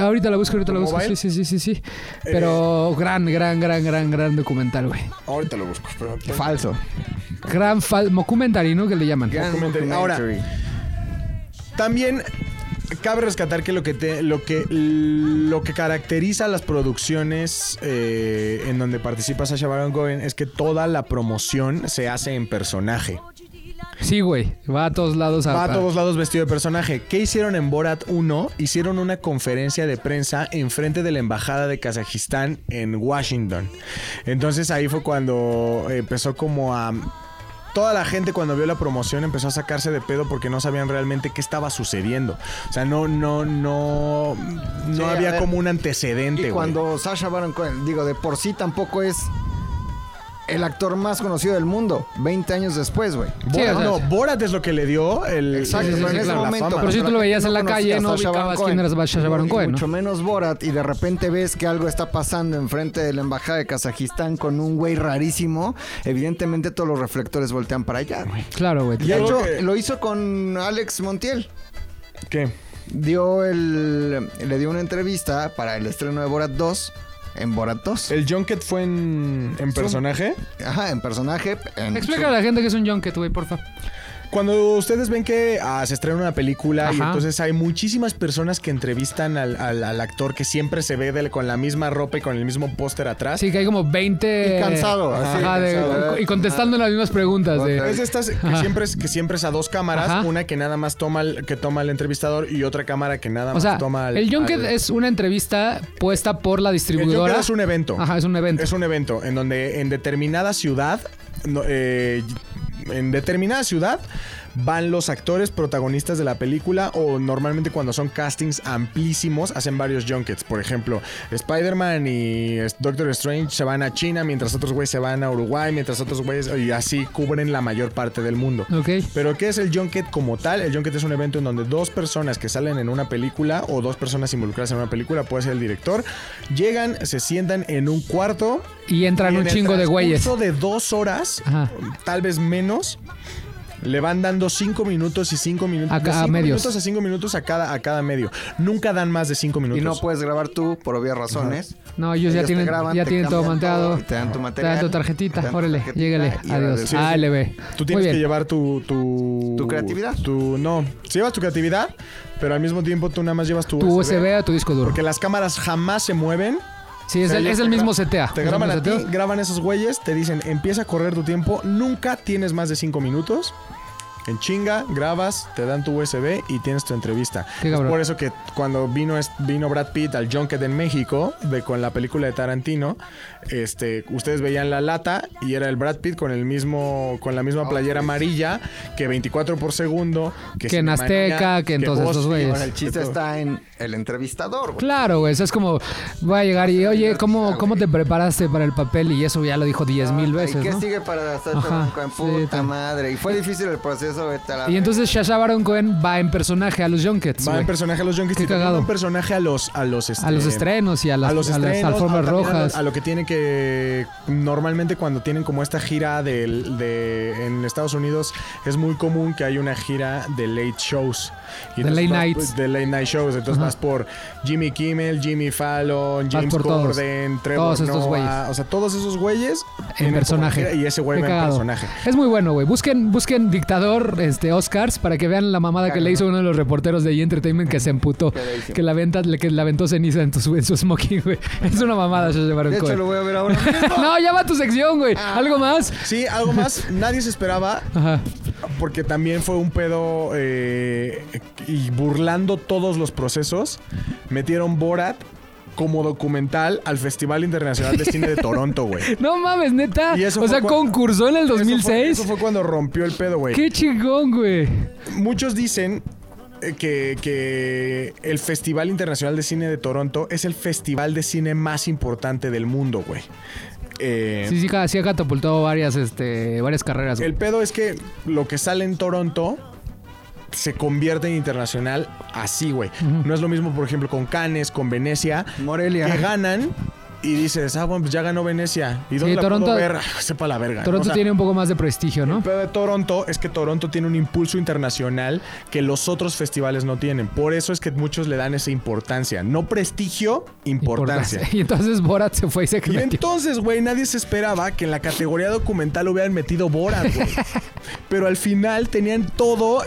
Ahorita la busco, ahorita la ¿Tu busco. Sí, mobile? sí, sí, sí, sí. Pero gran, gran, gran, gran, gran documental, güey. Ahorita lo busco, pero. Falso. Gran fal documentary, ¿no? Que le llaman. Gran Documentary. Ahora. También cabe rescatar que lo que te, lo que lo que caracteriza a las producciones eh, en donde participa Sasha Baron Cohen es que toda la promoción se hace en personaje. Sí, güey. Va a todos lados a. Va a todos lados vestido de personaje. ¿Qué hicieron en Borat 1? Hicieron una conferencia de prensa enfrente de la embajada de Kazajistán en Washington. Entonces ahí fue cuando empezó como a toda la gente cuando vio la promoción empezó a sacarse de pedo porque no sabían realmente qué estaba sucediendo. O sea, no, no, no, no Sí, había ver. como un antecedente. Y cuando Sasha Baron Cohen, digo, de por sí tampoco es el actor más conocido del mundo, 20 años después, güey. Sí, Borat, o sea, no, sí. Borat es lo que le dio el. Exacto, sí, sí, pero sí, en ese claro, momento. Pero si tú lo veías en la calle, no ubicabas quién era Sacha Baron Cohen. Mucho menos Borat, y de repente ves que algo está pasando enfrente de la embajada de Kazajistán con un güey rarísimo. Evidentemente, todos los reflectores voltean para allá, güey. Claro, güey. Y De hecho, que- lo hizo con Alex Montiel. ¿Qué? Dio el, le dio una entrevista para el estreno de Borat 2 en Borat 2. ¿El Junket fue en, en personaje? Ajá, en personaje. En Explica a la gente que es un junket, güey, porfa. Cuando ustedes ven que ah, se estrena una película y entonces hay muchísimas personas que entrevistan al, al- al actor que siempre se ve de- con la misma ropa y con el mismo póster atrás. Sí, que hay como 20. Y cansado, así, Ajá, de- cansado. y contestando las mismas preguntas. De, Es estas que siempre, es, que siempre es a dos cámaras, Ajá. una que nada más toma el, que toma el entrevistador y otra cámara que nada o más sea, toma al- el junket al- es una entrevista puesta por la El distribuidora. Junket es un evento. Ajá, es un evento. Es un evento en donde en determinada ciudad, no, eh, en determinada ciudad van los actores protagonistas de la película o normalmente cuando son castings amplísimos hacen varios junkets. Por ejemplo, Spider-Man y Doctor Strange se van a China mientras otros güeyes se van a Uruguay, mientras otros güeyes y así cubren la mayor parte del mundo. Ok. Pero ¿qué es el junket como tal? El junket es un evento en donde dos personas que salen en una película o dos personas involucradas en una película, puede ser el director, llegan, se sientan en un cuarto. Y entran y en un chingo de güeyes. de dos horas, Ajá. tal vez menos. Le van dando cinco minutos y cinco minutos. A de ca- a cinco medios. minutos a cinco minutos a cada, a cada medio. Nunca dan más de cinco Y minutos. no puedes grabar tú, por obvias razones. No, ellos, ya te tienen, graban, ya te tienen todo manteado. y te dan tu Te material, dan tu te tarjetita. dan tu Órale, tarjetita llégale. y Adiós. Sí, ALB. Tú tienes que llevar tu, tu... ¿Tu creatividad? Tu, no, si llevas tu creatividad, pero al mismo tiempo tú nada más llevas tu, Tu USB a tu disco duro. Porque las cámaras jamás se mueven. Sí, es O sea, el, es el te mismo CTA. Te graban a ti, graban esos güeyes, te dicen empieza a correr tu tiempo, nunca tienes más de cinco minutos. En chinga, grabas, te dan tu USB y tienes tu entrevista. Qué es por eso que cuando vino, es- vino Brad Pitt al Junket en México, de, con la película de Tarantino, este, ustedes veían la lata y era el Brad Pitt con el mismo, con la misma playera amarilla, que 24 por segundo, que, Que en Azteca, que en todos Boston, estos güeyes. Ahora, el chiste está en el entrevistador, güey. Claro, güey. Eso es como, voy a llegar y, oye, ¿cómo, ¿cómo te preparaste para el papel? Y eso ya lo dijo 10 mil ¿Y veces, qué ¿no? sigue para hacer Ajá, sí, puta ta- madre? Y fue difícil el proceso, vete a la Y entonces Shasha Baron Cohen va en personaje a los Junkets, Va güey. en personaje a los Junkets Qué y cagado. va en personaje a los a los, este, A los estrenos y a las, a los a las estrenos, alfombras a- también a lo- rojas. A, lo que tiene que normalmente cuando tienen como esta gira del- de en Estados Unidos es muy común que hay una gira de late shows. Y De entonces late vas- nights. De late night shows. Entonces Ajá. vas por Jimmy Kimmel, Jimmy Fallon, James por todos. Corden, Trevor Todos estos Noah, güeyes. O sea, todos esos güeyes En tienen como personaje. gira Y ese güey Qué va en cagado. personaje. Es muy bueno, güey. Busquen, busquen Dictador este, Oscars para que vean la mamada que le hizo uno de los reporteros de E! Entertainment que se emputó. Que la, venta, que la aventó ceniza en, tu, en su smoking, güey. Es una mamada, Shasha Baron De hecho, Cohen. lo voy a ver ahora. mismo. No, ya va tu sección, güey. ¿Algo más? Sí, algo más. Nadie se esperaba Ajá. Porque también fue un pedo eh, y burlando todos los procesos, metieron Borat como documental al Festival Internacional de Cine de Toronto, güey. No mames, neta. Y eso O sea, concursó en el Eso fue- 2006. Eso fue, cuando rompió el pedo, güey. Qué chingón, güey. Muchos dicen eh, que, que el Festival Internacional de Cine de Toronto es el festival de cine más importante del mundo, güey. Eh, Sí, sí, sí ha catapultado varias, este, varias carreras, güey. El pedo es que lo que sale en Toronto se convierte en internacional así, güey. No es lo mismo, por ejemplo, con Cannes, con Venecia, Morelia. que ganan y dices, ah, bueno, pues ya ganó Venecia. ¿Y dónde la Toronto- puedo ver? Ah, Sepa la verga. Toronto O sea, tiene un poco más de prestigio, ¿no? El pedo de Toronto es que Toronto tiene un impulso internacional que los otros festivales no tienen. Por eso es que muchos le dan esa importancia. No prestigio, importancia. Y entonces Borat se fue y se Y metió. entonces, güey, nadie se esperaba que en la categoría documental hubieran metido Borat, güey. Pero al final tenían todo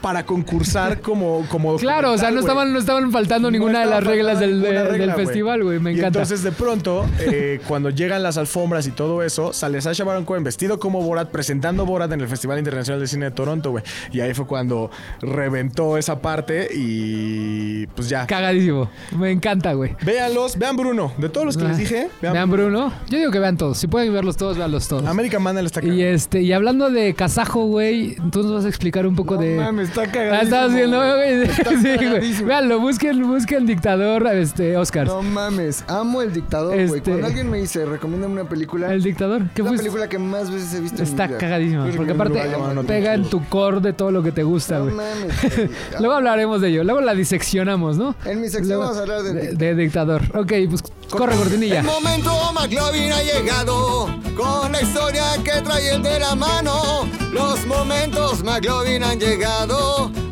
para concursar como, como Claro, o sea, no estaban, no estaban faltando No ninguna de las reglas del, de- regla, festival, güey. Me Y encanta. entonces de pronto, eh, cuando llegan las alfombras y todo eso, sale Sasha Baron Cohen vestido como Borat, presentando Borat en el Festival Internacional de Cine de Toronto, güey. Y ahí fue cuando reventó esa parte y pues ya. Cagadísimo. Me encanta, güey. Véanlos, vean Bruno. De todos los que Ah, les dije, vean, Vean Bruno. Yo digo que vean todos. Si pueden verlos todos, veanlos todos. American Mandel está Y cagado. este, y hablando de kazajo, güey, tú nos vas a explicar un poco de. No mames, está Ah, cagadísimo. estabas viendo, güey. Sí, güey. Véanlo, busquen, busquen dictador, este, Oscar. No mames, amo el dictador, güey. Este- Cuando alguien me dice, recomiéndame una película, El dictador. ¿Qué es la película que más veces he visto Está en mi vida. cagadísimo. Porque aparte no pega en tu core de todo lo que te gusta, No güey. mames. güey. Luego hablaremos de ello. Luego la diseccionamos, ¿no? En mi sección Luego- vamos a hablar del de, dictador. de dictador. Ok, pues corre cortinilla. El momento McLovin ha llegado con la historia que trae el de la mano. Los momentos McLovin han llegado.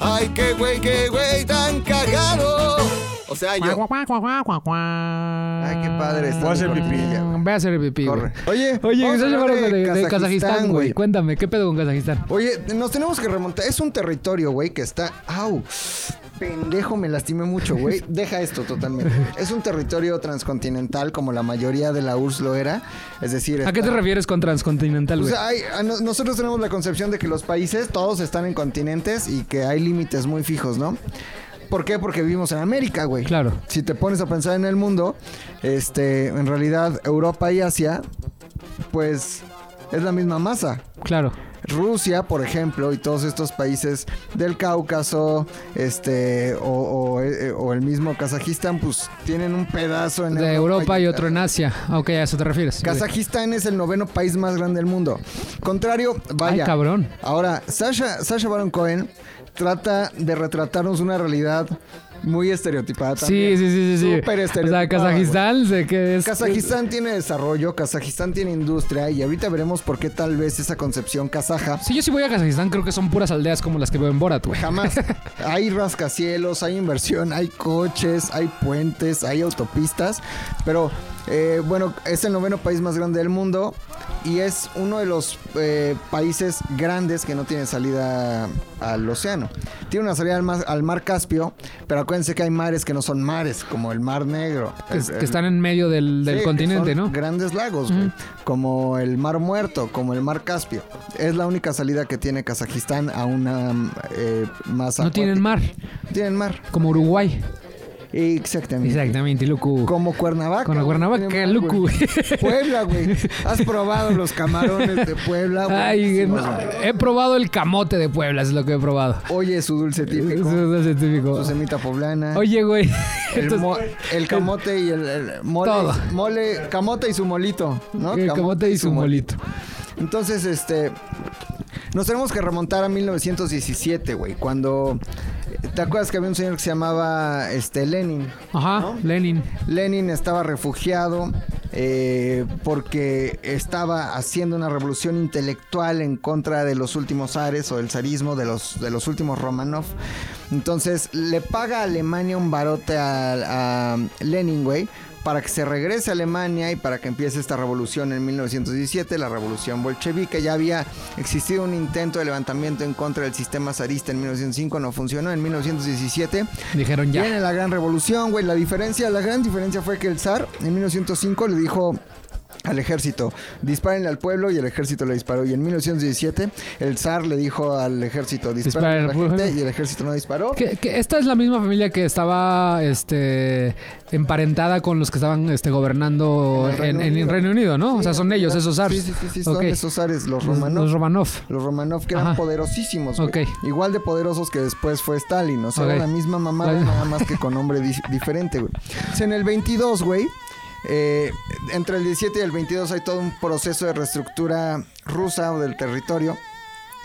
Ay, qué güey, qué güey tan cagado. O sea, yo. Ay, qué padre. Voy a hacer pipí. güey. Ve a hacer pipí. Corre. Oye, Oye, estás hablar hablando de, de Kazajistán, güey. Cuéntame, ¿qué pedo con Kazajistán? Oye, nos tenemos que remontar. Es un territorio, güey, que está. ¡Au! Pendejo, me lastimé mucho, güey. Deja esto totalmente. Es un territorio transcontinental, como la mayoría de la URSS lo era. Es decir, ¿A qué te refieres con transcontinental, O güey? sea, hay- a nosotros tenemos la concepción de que los países todos están en continentes y que hay límites muy fijos, ¿no? ¿Por qué? Porque vivimos en América, güey. Claro. Si te pones a pensar en el mundo, este, en realidad Europa y Asia, pues es la misma masa. Claro. Rusia, por ejemplo, y todos estos países del Cáucaso, este, o, o, eh, o el mismo Kazajistán, pues tienen un pedazo en De Europa y otro en Asia. Ok, a eso te refieres. Kazajistán es el noveno país más grande del mundo. Contrario, vaya. Ay, cabrón. Ahora, Sasha, Sasha Baron Cohen trata de retratarnos una realidad muy estereotipada Sí, también. sí, sí, sí. sí. Súper O estereotipada, sea, Kazajistán, sé que es. Kazajistán tiene desarrollo, Kazajistán tiene industria y ahorita veremos por qué tal vez esa concepción kazaja Si yo sí voy a Kazajistán, creo que son puras aldeas como las que veo en Borat, güey. Jamás. Hay rascacielos, hay inversión, hay coches, hay puentes, hay autopistas. Pero eh, bueno, es el noveno país más grande del mundo y es uno de los eh, países grandes que no tiene salida al océano. Tiene una salida al mar, al mar Caspio, pero acuérdense que hay mares que no son mares, como el Mar Negro. Que, El- que el- están en medio del, del Sí, que continente, son ¿no? Grandes lagos. Como el Mar Muerto, como el Mar Caspio. Es la única salida que tiene Kazajistán a una eh, más No tienen mar, Tienen mar. como Uruguay. Exactamente. Exactamente, Lucu. Como Cuernavaca. Güey, Cuernavaca, Lucu. güey. Puebla, güey. Has probado los camarones de Puebla. Ay, Buenísimos, no, güey. he probado el camote de Puebla, es lo que he probado. Oye, su dulce típico. Eso es típico. Su semita poblana. Oye, güey. el, entonces- mo- el camote y el, el mole, Todo. mole, camote y su molito, ¿no? el camote y su molito. Entonces, este. Nos tenemos que remontar a 1917, güey. Cuando. ¿Te acuerdas que había un señor que se llamaba este, Lenin? Ajá, Lenin. Lenin estaba refugiado eh, porque estaba haciendo una revolución intelectual en contra de los últimos zares o del zarismo de los, de los últimos Romanov. Entonces le paga a Alemania un barote a, a Lenin, güey. Para que se regrese a Alemania y para que empiece esta revolución en 1917, la revolución bolchevique. Ya había existido un intento de levantamiento en contra del sistema zarista en 1905, no funcionó. En 1917 Dijeron ya. Viene la gran revolución, güey. La diferencia, la gran diferencia fue que el zar en 1905 le dijo al ejército, dispárenle al pueblo y el ejército le disparó. Y en 1917 el zar le dijo al ejército, dispárenle a la Disparen gente y el ejército no disparó. Que, que esta es la misma familia que estaba este emparentada con los que estaban este gobernando En Reino en. Reino Unido, ¿no? o sea, son ellos, esos zars. Sí, sí, sí, son esos zares, los Romanov. Los Romanov. Los Romanov que eran Ajá. poderosísimos. Igual de poderosos que después fue Stalin. O sea, Ok. era la misma mamada, nada más que con nombre di- diferente, güey. O sea, en el 22, güey, eh, entre el 17 y el 22 hay todo un proceso de reestructura rusa o del territorio.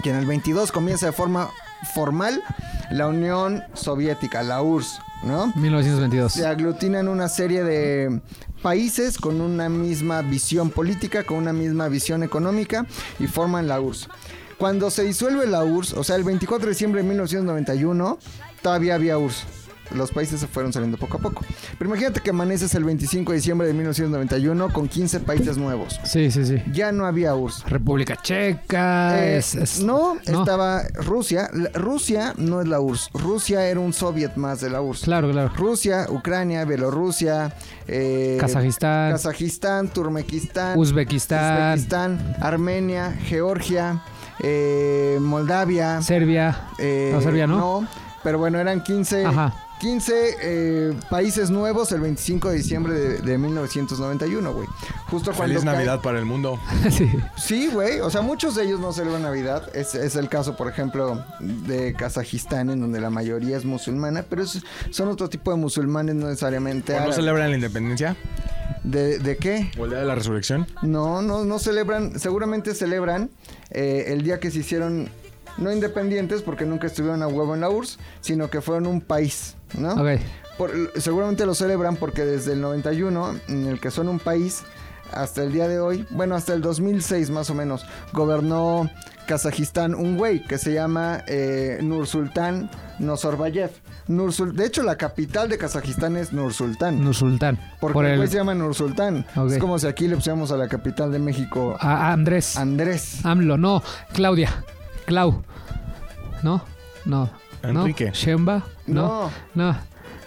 Y en el 22 comienza de forma formal la Unión Soviética, la URSS, ¿no? 1922. Se aglutinan una serie de países con una misma visión política, con una misma visión económica y forman la URSS. Cuando se disuelve la URSS, o sea, el 24 de diciembre de 1991, todavía había URSS. Los países se fueron saliendo poco a poco. Pero imagínate que amaneces el 25 de diciembre de 1991 con 15 países nuevos. Sí, sí, sí. Ya no había URSS. República Checa. Eh, es- es- no, estaba Rusia. Rusia no es la URSS. Rusia era un soviet más de la URSS. Claro, claro. Rusia, Ucrania, Bielorrusia, eh, Kazajistán, Kazajistán, Turmequistán, Uzbekistán, Uzbekistán, Armenia, Georgia, eh, Moldavia. Serbia. eh, no, Serbia, ¿no? pero bueno, eran 15, Ajá. 15 eh, países nuevos el 25 de diciembre de, de 1991, güey. Justo cuando Feliz cae- Navidad para el mundo. sí. Sí, güey. O sea, muchos de ellos no celebran Navidad. Es, es el caso, por ejemplo, de Kazajistán, en donde la mayoría es musulmana, pero es- son otro tipo de musulmanes, no necesariamente ¿O no celebran la independencia? ¿De, de qué? ¿O el día de la resurrección? No, no, no celebran. Seguramente celebran eh, el día que se hicieron. No independientes, porque nunca estuvieron a huevo en la URSS, sino que fueron un país, ¿no? Por- seguramente lo celebran porque desde el 91, en el que son un país, hasta el día de hoy, bueno, hasta el 2006 más o menos, gobernó Kazajistán un güey que se llama eh, Nursultán Nazarbayev. Nursul de hecho, la capital de Kazajistán es Nursultán. Nursultán. porque Por el güey se llama Nursultán. Ok. Es como si aquí le pusiéramos a la capital de México a- a Andrés. Andrés. AMLO, no. Claudia. Clau. ¿No? No. ¿No? Enrique. Shemba. No. No.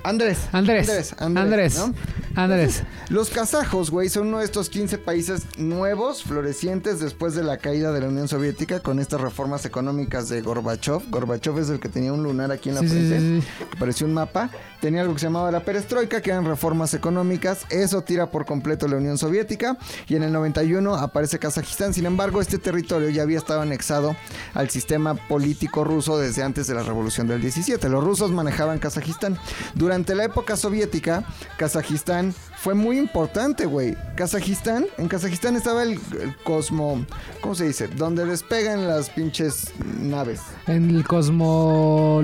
Andrés. Andrés. Andrés. ¿no? Andrés. Los kazajos, güey, son uno de estos 15 países nuevos, florecientes después de la caída de la Unión Soviética con estas reformas económicas de Gorbachev. Gorbachev es el que tenía un lunar aquí en la sí, frente, sí, sí. que parecía un mapa. Tenía algo que se llamaba la perestroika, que eran reformas económicas. Eso tira por completo la Unión Soviética. Y en el 91 aparece Kazajistán. Sin embargo, este territorio ya había estado anexado al sistema político ruso desde antes de la revolución del 17. Los rusos manejaban Kazajistán. Durante la época soviética, Kazajistán fue muy importante, güey. Kazajistán, en Kazajistán estaba el, el cosmo, ¿cómo se dice? Donde despegan las pinches naves. En el Cosmo...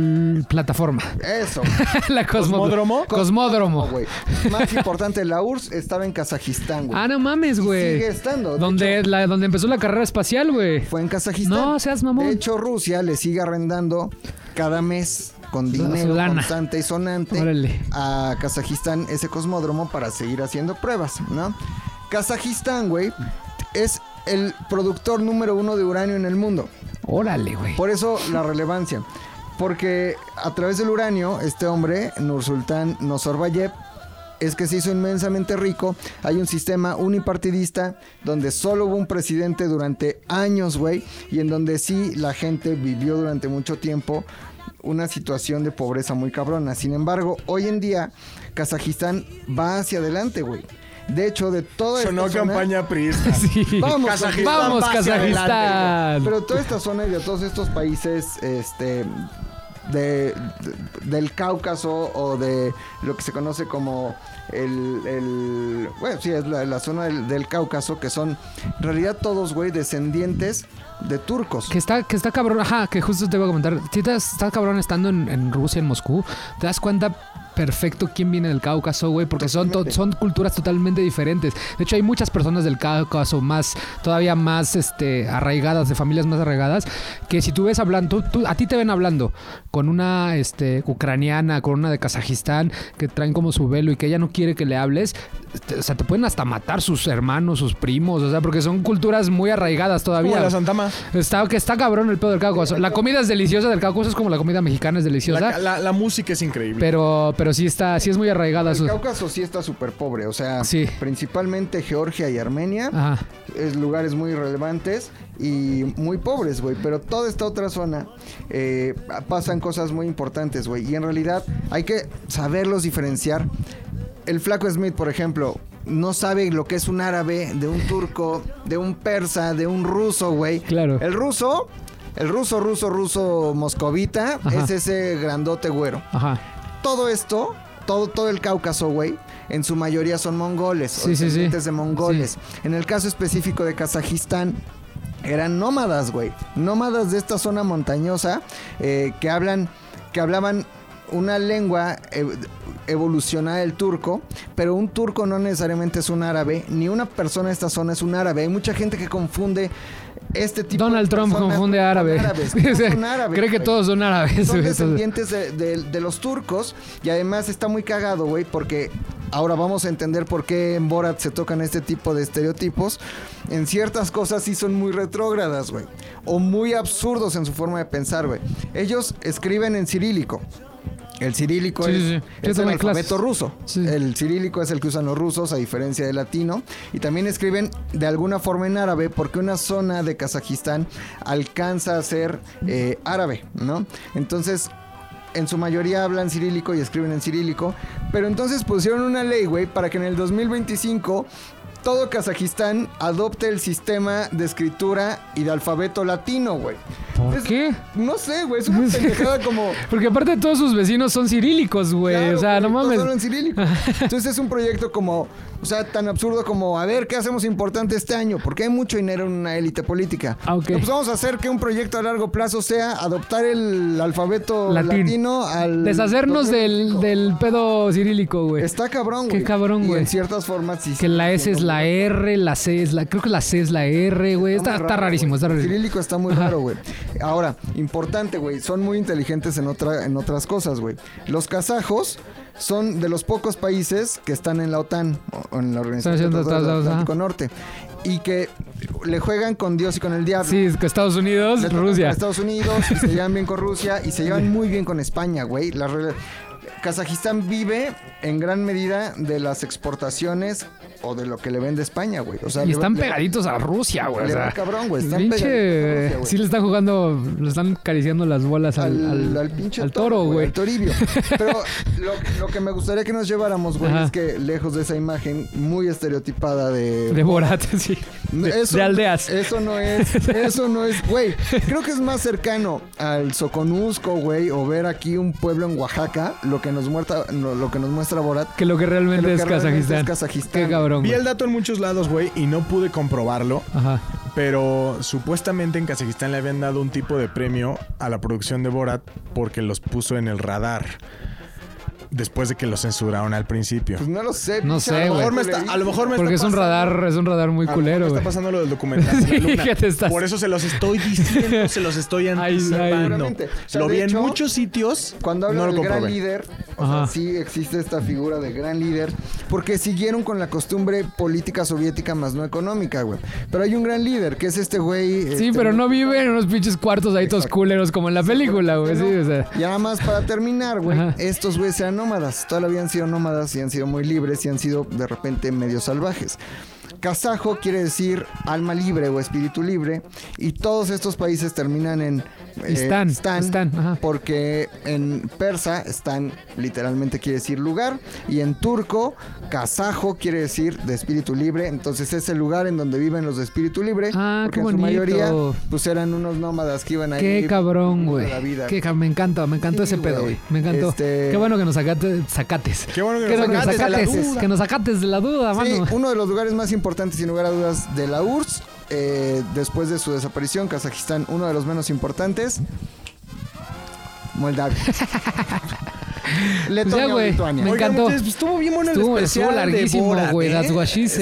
Plataforma. Eso. la Cosmo... ¿Cosmódromo? Cosmódromo. güey. Más importante, la URSS estaba en Kazajistán, güey. Ah, no mames, güey. Sigue estando. De Donde, la, donde empezó la carrera espacial, güey. fue en Kazajistán. No, seas mamón. De hecho, Rusia le sigue arrendando cada mes con dinero constante y sonante Órale. a Kazajistán ese cosmódromo para seguir haciendo pruebas, ¿no? Kazajistán, güey, es el productor número uno de uranio en el mundo. Órale, güey. Por eso la relevancia. Porque a través del uranio, este hombre, Nursultán Nazarbayev, es que se hizo inmensamente rico. Hay un sistema unipartidista donde solo hubo un presidente durante años, güey, y en donde sí la gente vivió durante mucho tiempo una situación de pobreza muy cabrona. Sin embargo, hoy en día Kazajistán va hacia adelante, güey. De hecho, de toda Sonó esta zona- campaña priista. Sí. Vamos, Kazajistán Vamos, adelante, Kazajistán. pero toda esta zona y de todos estos países, este, de, de- del Cáucaso o de lo que se conoce como el, bueno, sí, es la, zona del, Cáucaso, que son en realidad todos, güey, descendientes de turcos. Que está, que está cabrón, ajá, que justo te iba a comentar. Si te está cabrón estando en Rusia, en Moscú, te das cuenta perfecto quién viene del Cáucaso, güey, porque son, to- son culturas totalmente diferentes. De hecho, hay muchas personas del Cáucaso más, todavía más este, arraigadas, de familias más arraigadas, que si tú ves hablando, tú- tú- a ti te ven hablando con una este, ucraniana, con una de Kazajistán, que traen como su velo y que ella no quiere que le hables, o sea, te pueden hasta matar sus hermanos, sus primos, o sea, porque son culturas muy arraigadas Como todavía. la Santama. Está, que está cabrón el pedo del Cáucaso. La comida es deliciosa del Cáucaso, es como la comida mexicana es deliciosa. La, la- la música es increíble. pero, pero sí está, sí es muy arraigada. El Su... Cáucaso sí está súper pobre, o sea, Sí. principalmente Georgia y Armenia. Ajá. es lugares muy relevantes y muy pobres, güey. Pero toda esta otra zona eh, pasan cosas muy importantes, güey. Y en realidad hay que saberlos diferenciar. El flaco Smith, por ejemplo, no sabe lo que es un árabe, de un turco, de un persa, de un ruso, güey. Claro. El ruso, el ruso, ruso, ruso moscovita, Ajá. es ese grandote güero. Ajá. Todo esto, todo, todo el Cáucaso, güey, en su mayoría son mongoles, o Sí, sí, sí. de mongoles. En el caso específico de Kazajistán, eran nómadas, güey. Nómadas de esta zona montañosa eh, que hablan, que hablaban una lengua eh, evolucionada del turco, pero un turco no necesariamente es un árabe, ni una persona de esta zona es un árabe. Hay mucha gente que confunde este tipo Donald de Trump confunde árabe. árabes, no son árabes, Cree que todos son árabes. Son descendientes de, de- de los turcos y además está muy cagado, güey, porque ahora vamos a entender por qué en Borat se tocan este tipo de estereotipos. En ciertas cosas sí son muy retrógradas, güey, o muy absurdos en su forma de pensar, güey. Ellos escriben en cirílico. El cirílico Sí, es, sí, sí. Yo es tomé el alfabeto ruso. El cirílico es el que usan los rusos, a diferencia del latino. Y también escriben de alguna forma en árabe, porque una zona de Kazajistán alcanza a ser eh, árabe, ¿no? Entonces, en su mayoría hablan cirílico y escriben en cirílico. Pero entonces pusieron una ley, güey, para que en el 2025 todo Kazajistán adopte el sistema de escritura y de alfabeto latino, güey. ¿Por Es- qué? No sé, güey, es una pendejada como... Porque aparte todos sus vecinos son cirílicos, güey. Claro, o sea, no güey, todos mames. hablan cirílico. Entonces es un proyecto como, o sea, tan absurdo como, a ver, ¿qué hacemos importante este año? Porque hay mucho dinero en una élite política. Ah, ok. No, pues vamos a hacer que un proyecto a largo plazo sea adoptar el alfabeto Latín. latino al... Deshacernos del, 2025. del pedo cirílico, güey. Está cabrón, Qué güey. cabrón, Y güey. en ciertas formas sí. Que la S es la R, la C es la... Creo que la C es la R, güey. Está, está rarísimo, está El rarísimo. cirílico está muy Ajá. raro, güey. Ahora, importante, güey. Son muy inteligentes en, otra, en otras cosas, güey. Los kazajos son de los pocos países que están en la OTAN, o en la Organización del Atlántico Norte. Y que le juegan con Dios y con el diablo. Sí, que Estados Unidos, Rusia. con Estados Unidos y se llevan bien con Rusia y se llevan muy bien con España, güey. Kazajistán vive en gran medida de las exportaciones o de lo que le vende España, güey. O sea, Y están le- pegaditos a Rusia, güey. o sea, cabrón, güey, están pinche- pegaditos a Rusia, güey. Sí le están jugando, le están acariciando las bolas al, al, al, al pinche al toro, güey. Al toribio. Pero lo, lo que me gustaría que nos lleváramos, güey, Ajá. es que lejos de esa imagen muy estereotipada de... De Borat, sí. De, Eso- de aldeas. Eso no es, eso no es, güey. Creo que es más cercano al Soconusco, güey, o ver aquí un pueblo en Oaxaca, lo que nos muestra, lo, lo que nos muestra Borat. Que lo que realmente, que lo es, que realmente Kazajistán. es Kazajistán. Qué cabrón, Vi güey. el dato en muchos lados, güey, y no pude comprobarlo. Ajá. Pero supuestamente en Kazajistán le habían dado un tipo de premio a la producción de Borat porque los puso en el radar. Después de que lo censuraron al principio. Pues no lo sé. No sé, a, lo güey. mejor me está, a lo mejor me Porque es está un radar, es un radar muy a culero, me güey. está pasando lo del documental. Sí, luna. te estás- Por eso se los estoy diciendo, se los estoy Ay, anticipando. Seguramente. O sea, lo vi hecho, en muchos sitios. Cuando habla no del gran líder, o Ajá. sea, sí existe esta figura de gran líder, porque siguieron con la costumbre política soviética más no económica, güey. Pero hay un gran líder, que es este güey. Sí, este, pero no vive en unos pinches cuartos ahí todos culeros como en la película, güey. Sí, o sea. Y nada más para terminar, güey, estos güeyes eran nómadas. Toda la han sido nómadas y han sido muy libres y han sido de repente medio salvajes. Kazajo quiere decir alma libre o espíritu libre y todos estos países terminan en eh, Stan, porque en persa Stan literalmente quiere decir lugar y en turco kazajo quiere decir de espíritu libre, entonces es el lugar en donde viven los de espíritu libre, Ah, porque qué en su bonito. mayoría pues eran unos nómadas que iban ahí Qué cabrón, güey. me encanta, me encantó Sí, ese pedo, güey. Me encantó. Este- Qué bueno que nos sacate- sacates. Qué bueno que nos sacates que nos sacates de la duda, Sí, mano. uno de los lugares más importantes, sin lugar a dudas, de la URSS. eh, después de su desaparición, Kazajistán, uno de los menos importantes. Moldavia. Pues Letonia ya, o güey. Lituania. Me Oigan, encantó. pues, estuvo bien bueno Estuvo- el estuvo especial de larguísimo, Borat, güey, ¿eh?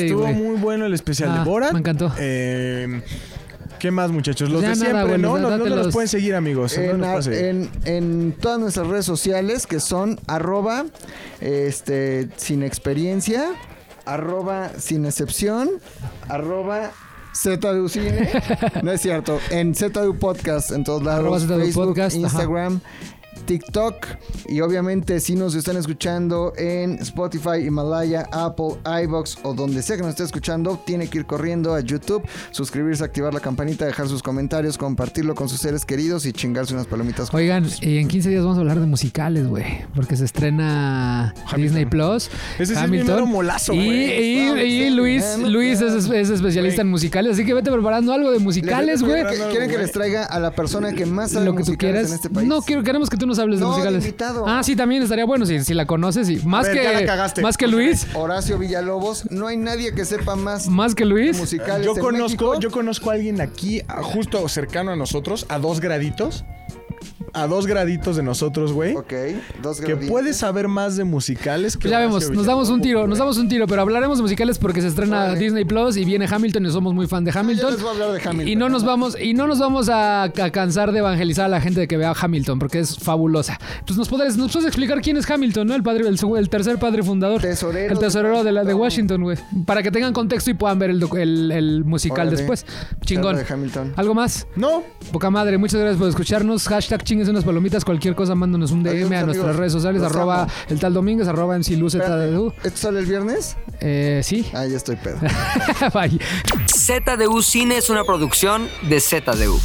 Estuvo güey. muy bueno el especial Ah, de Borat. me encantó. Eh, ¿Qué más, muchachos? Los Ya de nada, siempre, ¿no? los- ¿Dónde ¿Dónde dátelos. nos pueden seguir, amigos? ¿Dónde En, nos pueden seguir? en- en todas nuestras redes sociales que son arroba este, sin experiencia, arroba sin excepción, arroba ZDU Cine. No es cierto. En ZDU Podcast en todos lados. Facebook, Podcast, ajá. TikTok y obviamente si nos están escuchando en Spotify, Himalaya, Apple, iBox o donde sea que nos esté escuchando, tiene que ir corriendo a YouTube, suscribirse, activar la campanita, dejar sus comentarios, compartirlo con sus seres queridos y chingarse unas palomitas. Oigan, y en 15 días vamos a hablar de musicales, güey. Porque se estrena Disney Plus. Ese sí es mi molazo, y, güey. y- y Luis, Luis es, es especialista en musicales. Así que vete preparando algo de musicales, güey. ¿Quieren, que les traiga a la persona que más sabe Lo que tú quieras. en este país? No, quiero, queremos que tú nos hables de No, de musicales. invitado. Ah, sí, también estaría bueno si, si la conoces. Y más, ver, ya la que, cagaste. más que Luis. Horacio Villalobos, no hay nadie que sepa más Más que Luis. musicales Yo en conozco, México. yo conozco a alguien aquí, justo cercano a nosotros, a dos graditos. A dos graditos de nosotros, güey. Ok, dos Que gradientes. puede saber más de musicales que Pues ya vemos, nos damos un tiro, nos damos un tiro, pero hablaremos de musicales porque se estrena Vale. Disney Plus y viene Hamilton y somos muy fan de Hamilton. les voy a hablar de Hamilton. Y no nos vamos, y no nos vamos a, a cansar de evangelizar a la gente de que vea Hamilton, porque es fabulosa. Pues nos puedes, nos puedes explicar quién es Hamilton, ¿no? El padre, el, el tercer padre fundador. Tesorero El tesorero de, la, de Washington. Güey. Para que tengan contexto y puedan ver el, el, el musical Órale. después. Chingón. De Hamilton. ¿Algo más? No, Poca madre, muchas gracias por escucharnos. Hashtag chingues unas palomitas. Cualquier cosa, mándanos un DM Adiós, a nuestras redes sociales. Los Arroba amo. el tal Domínguez, arroba MCLuZDU. ¿Esto sale el viernes? Eh, sí. Ah, ya estoy pedo. Bye. ZDU Cine es una producción de ZDU.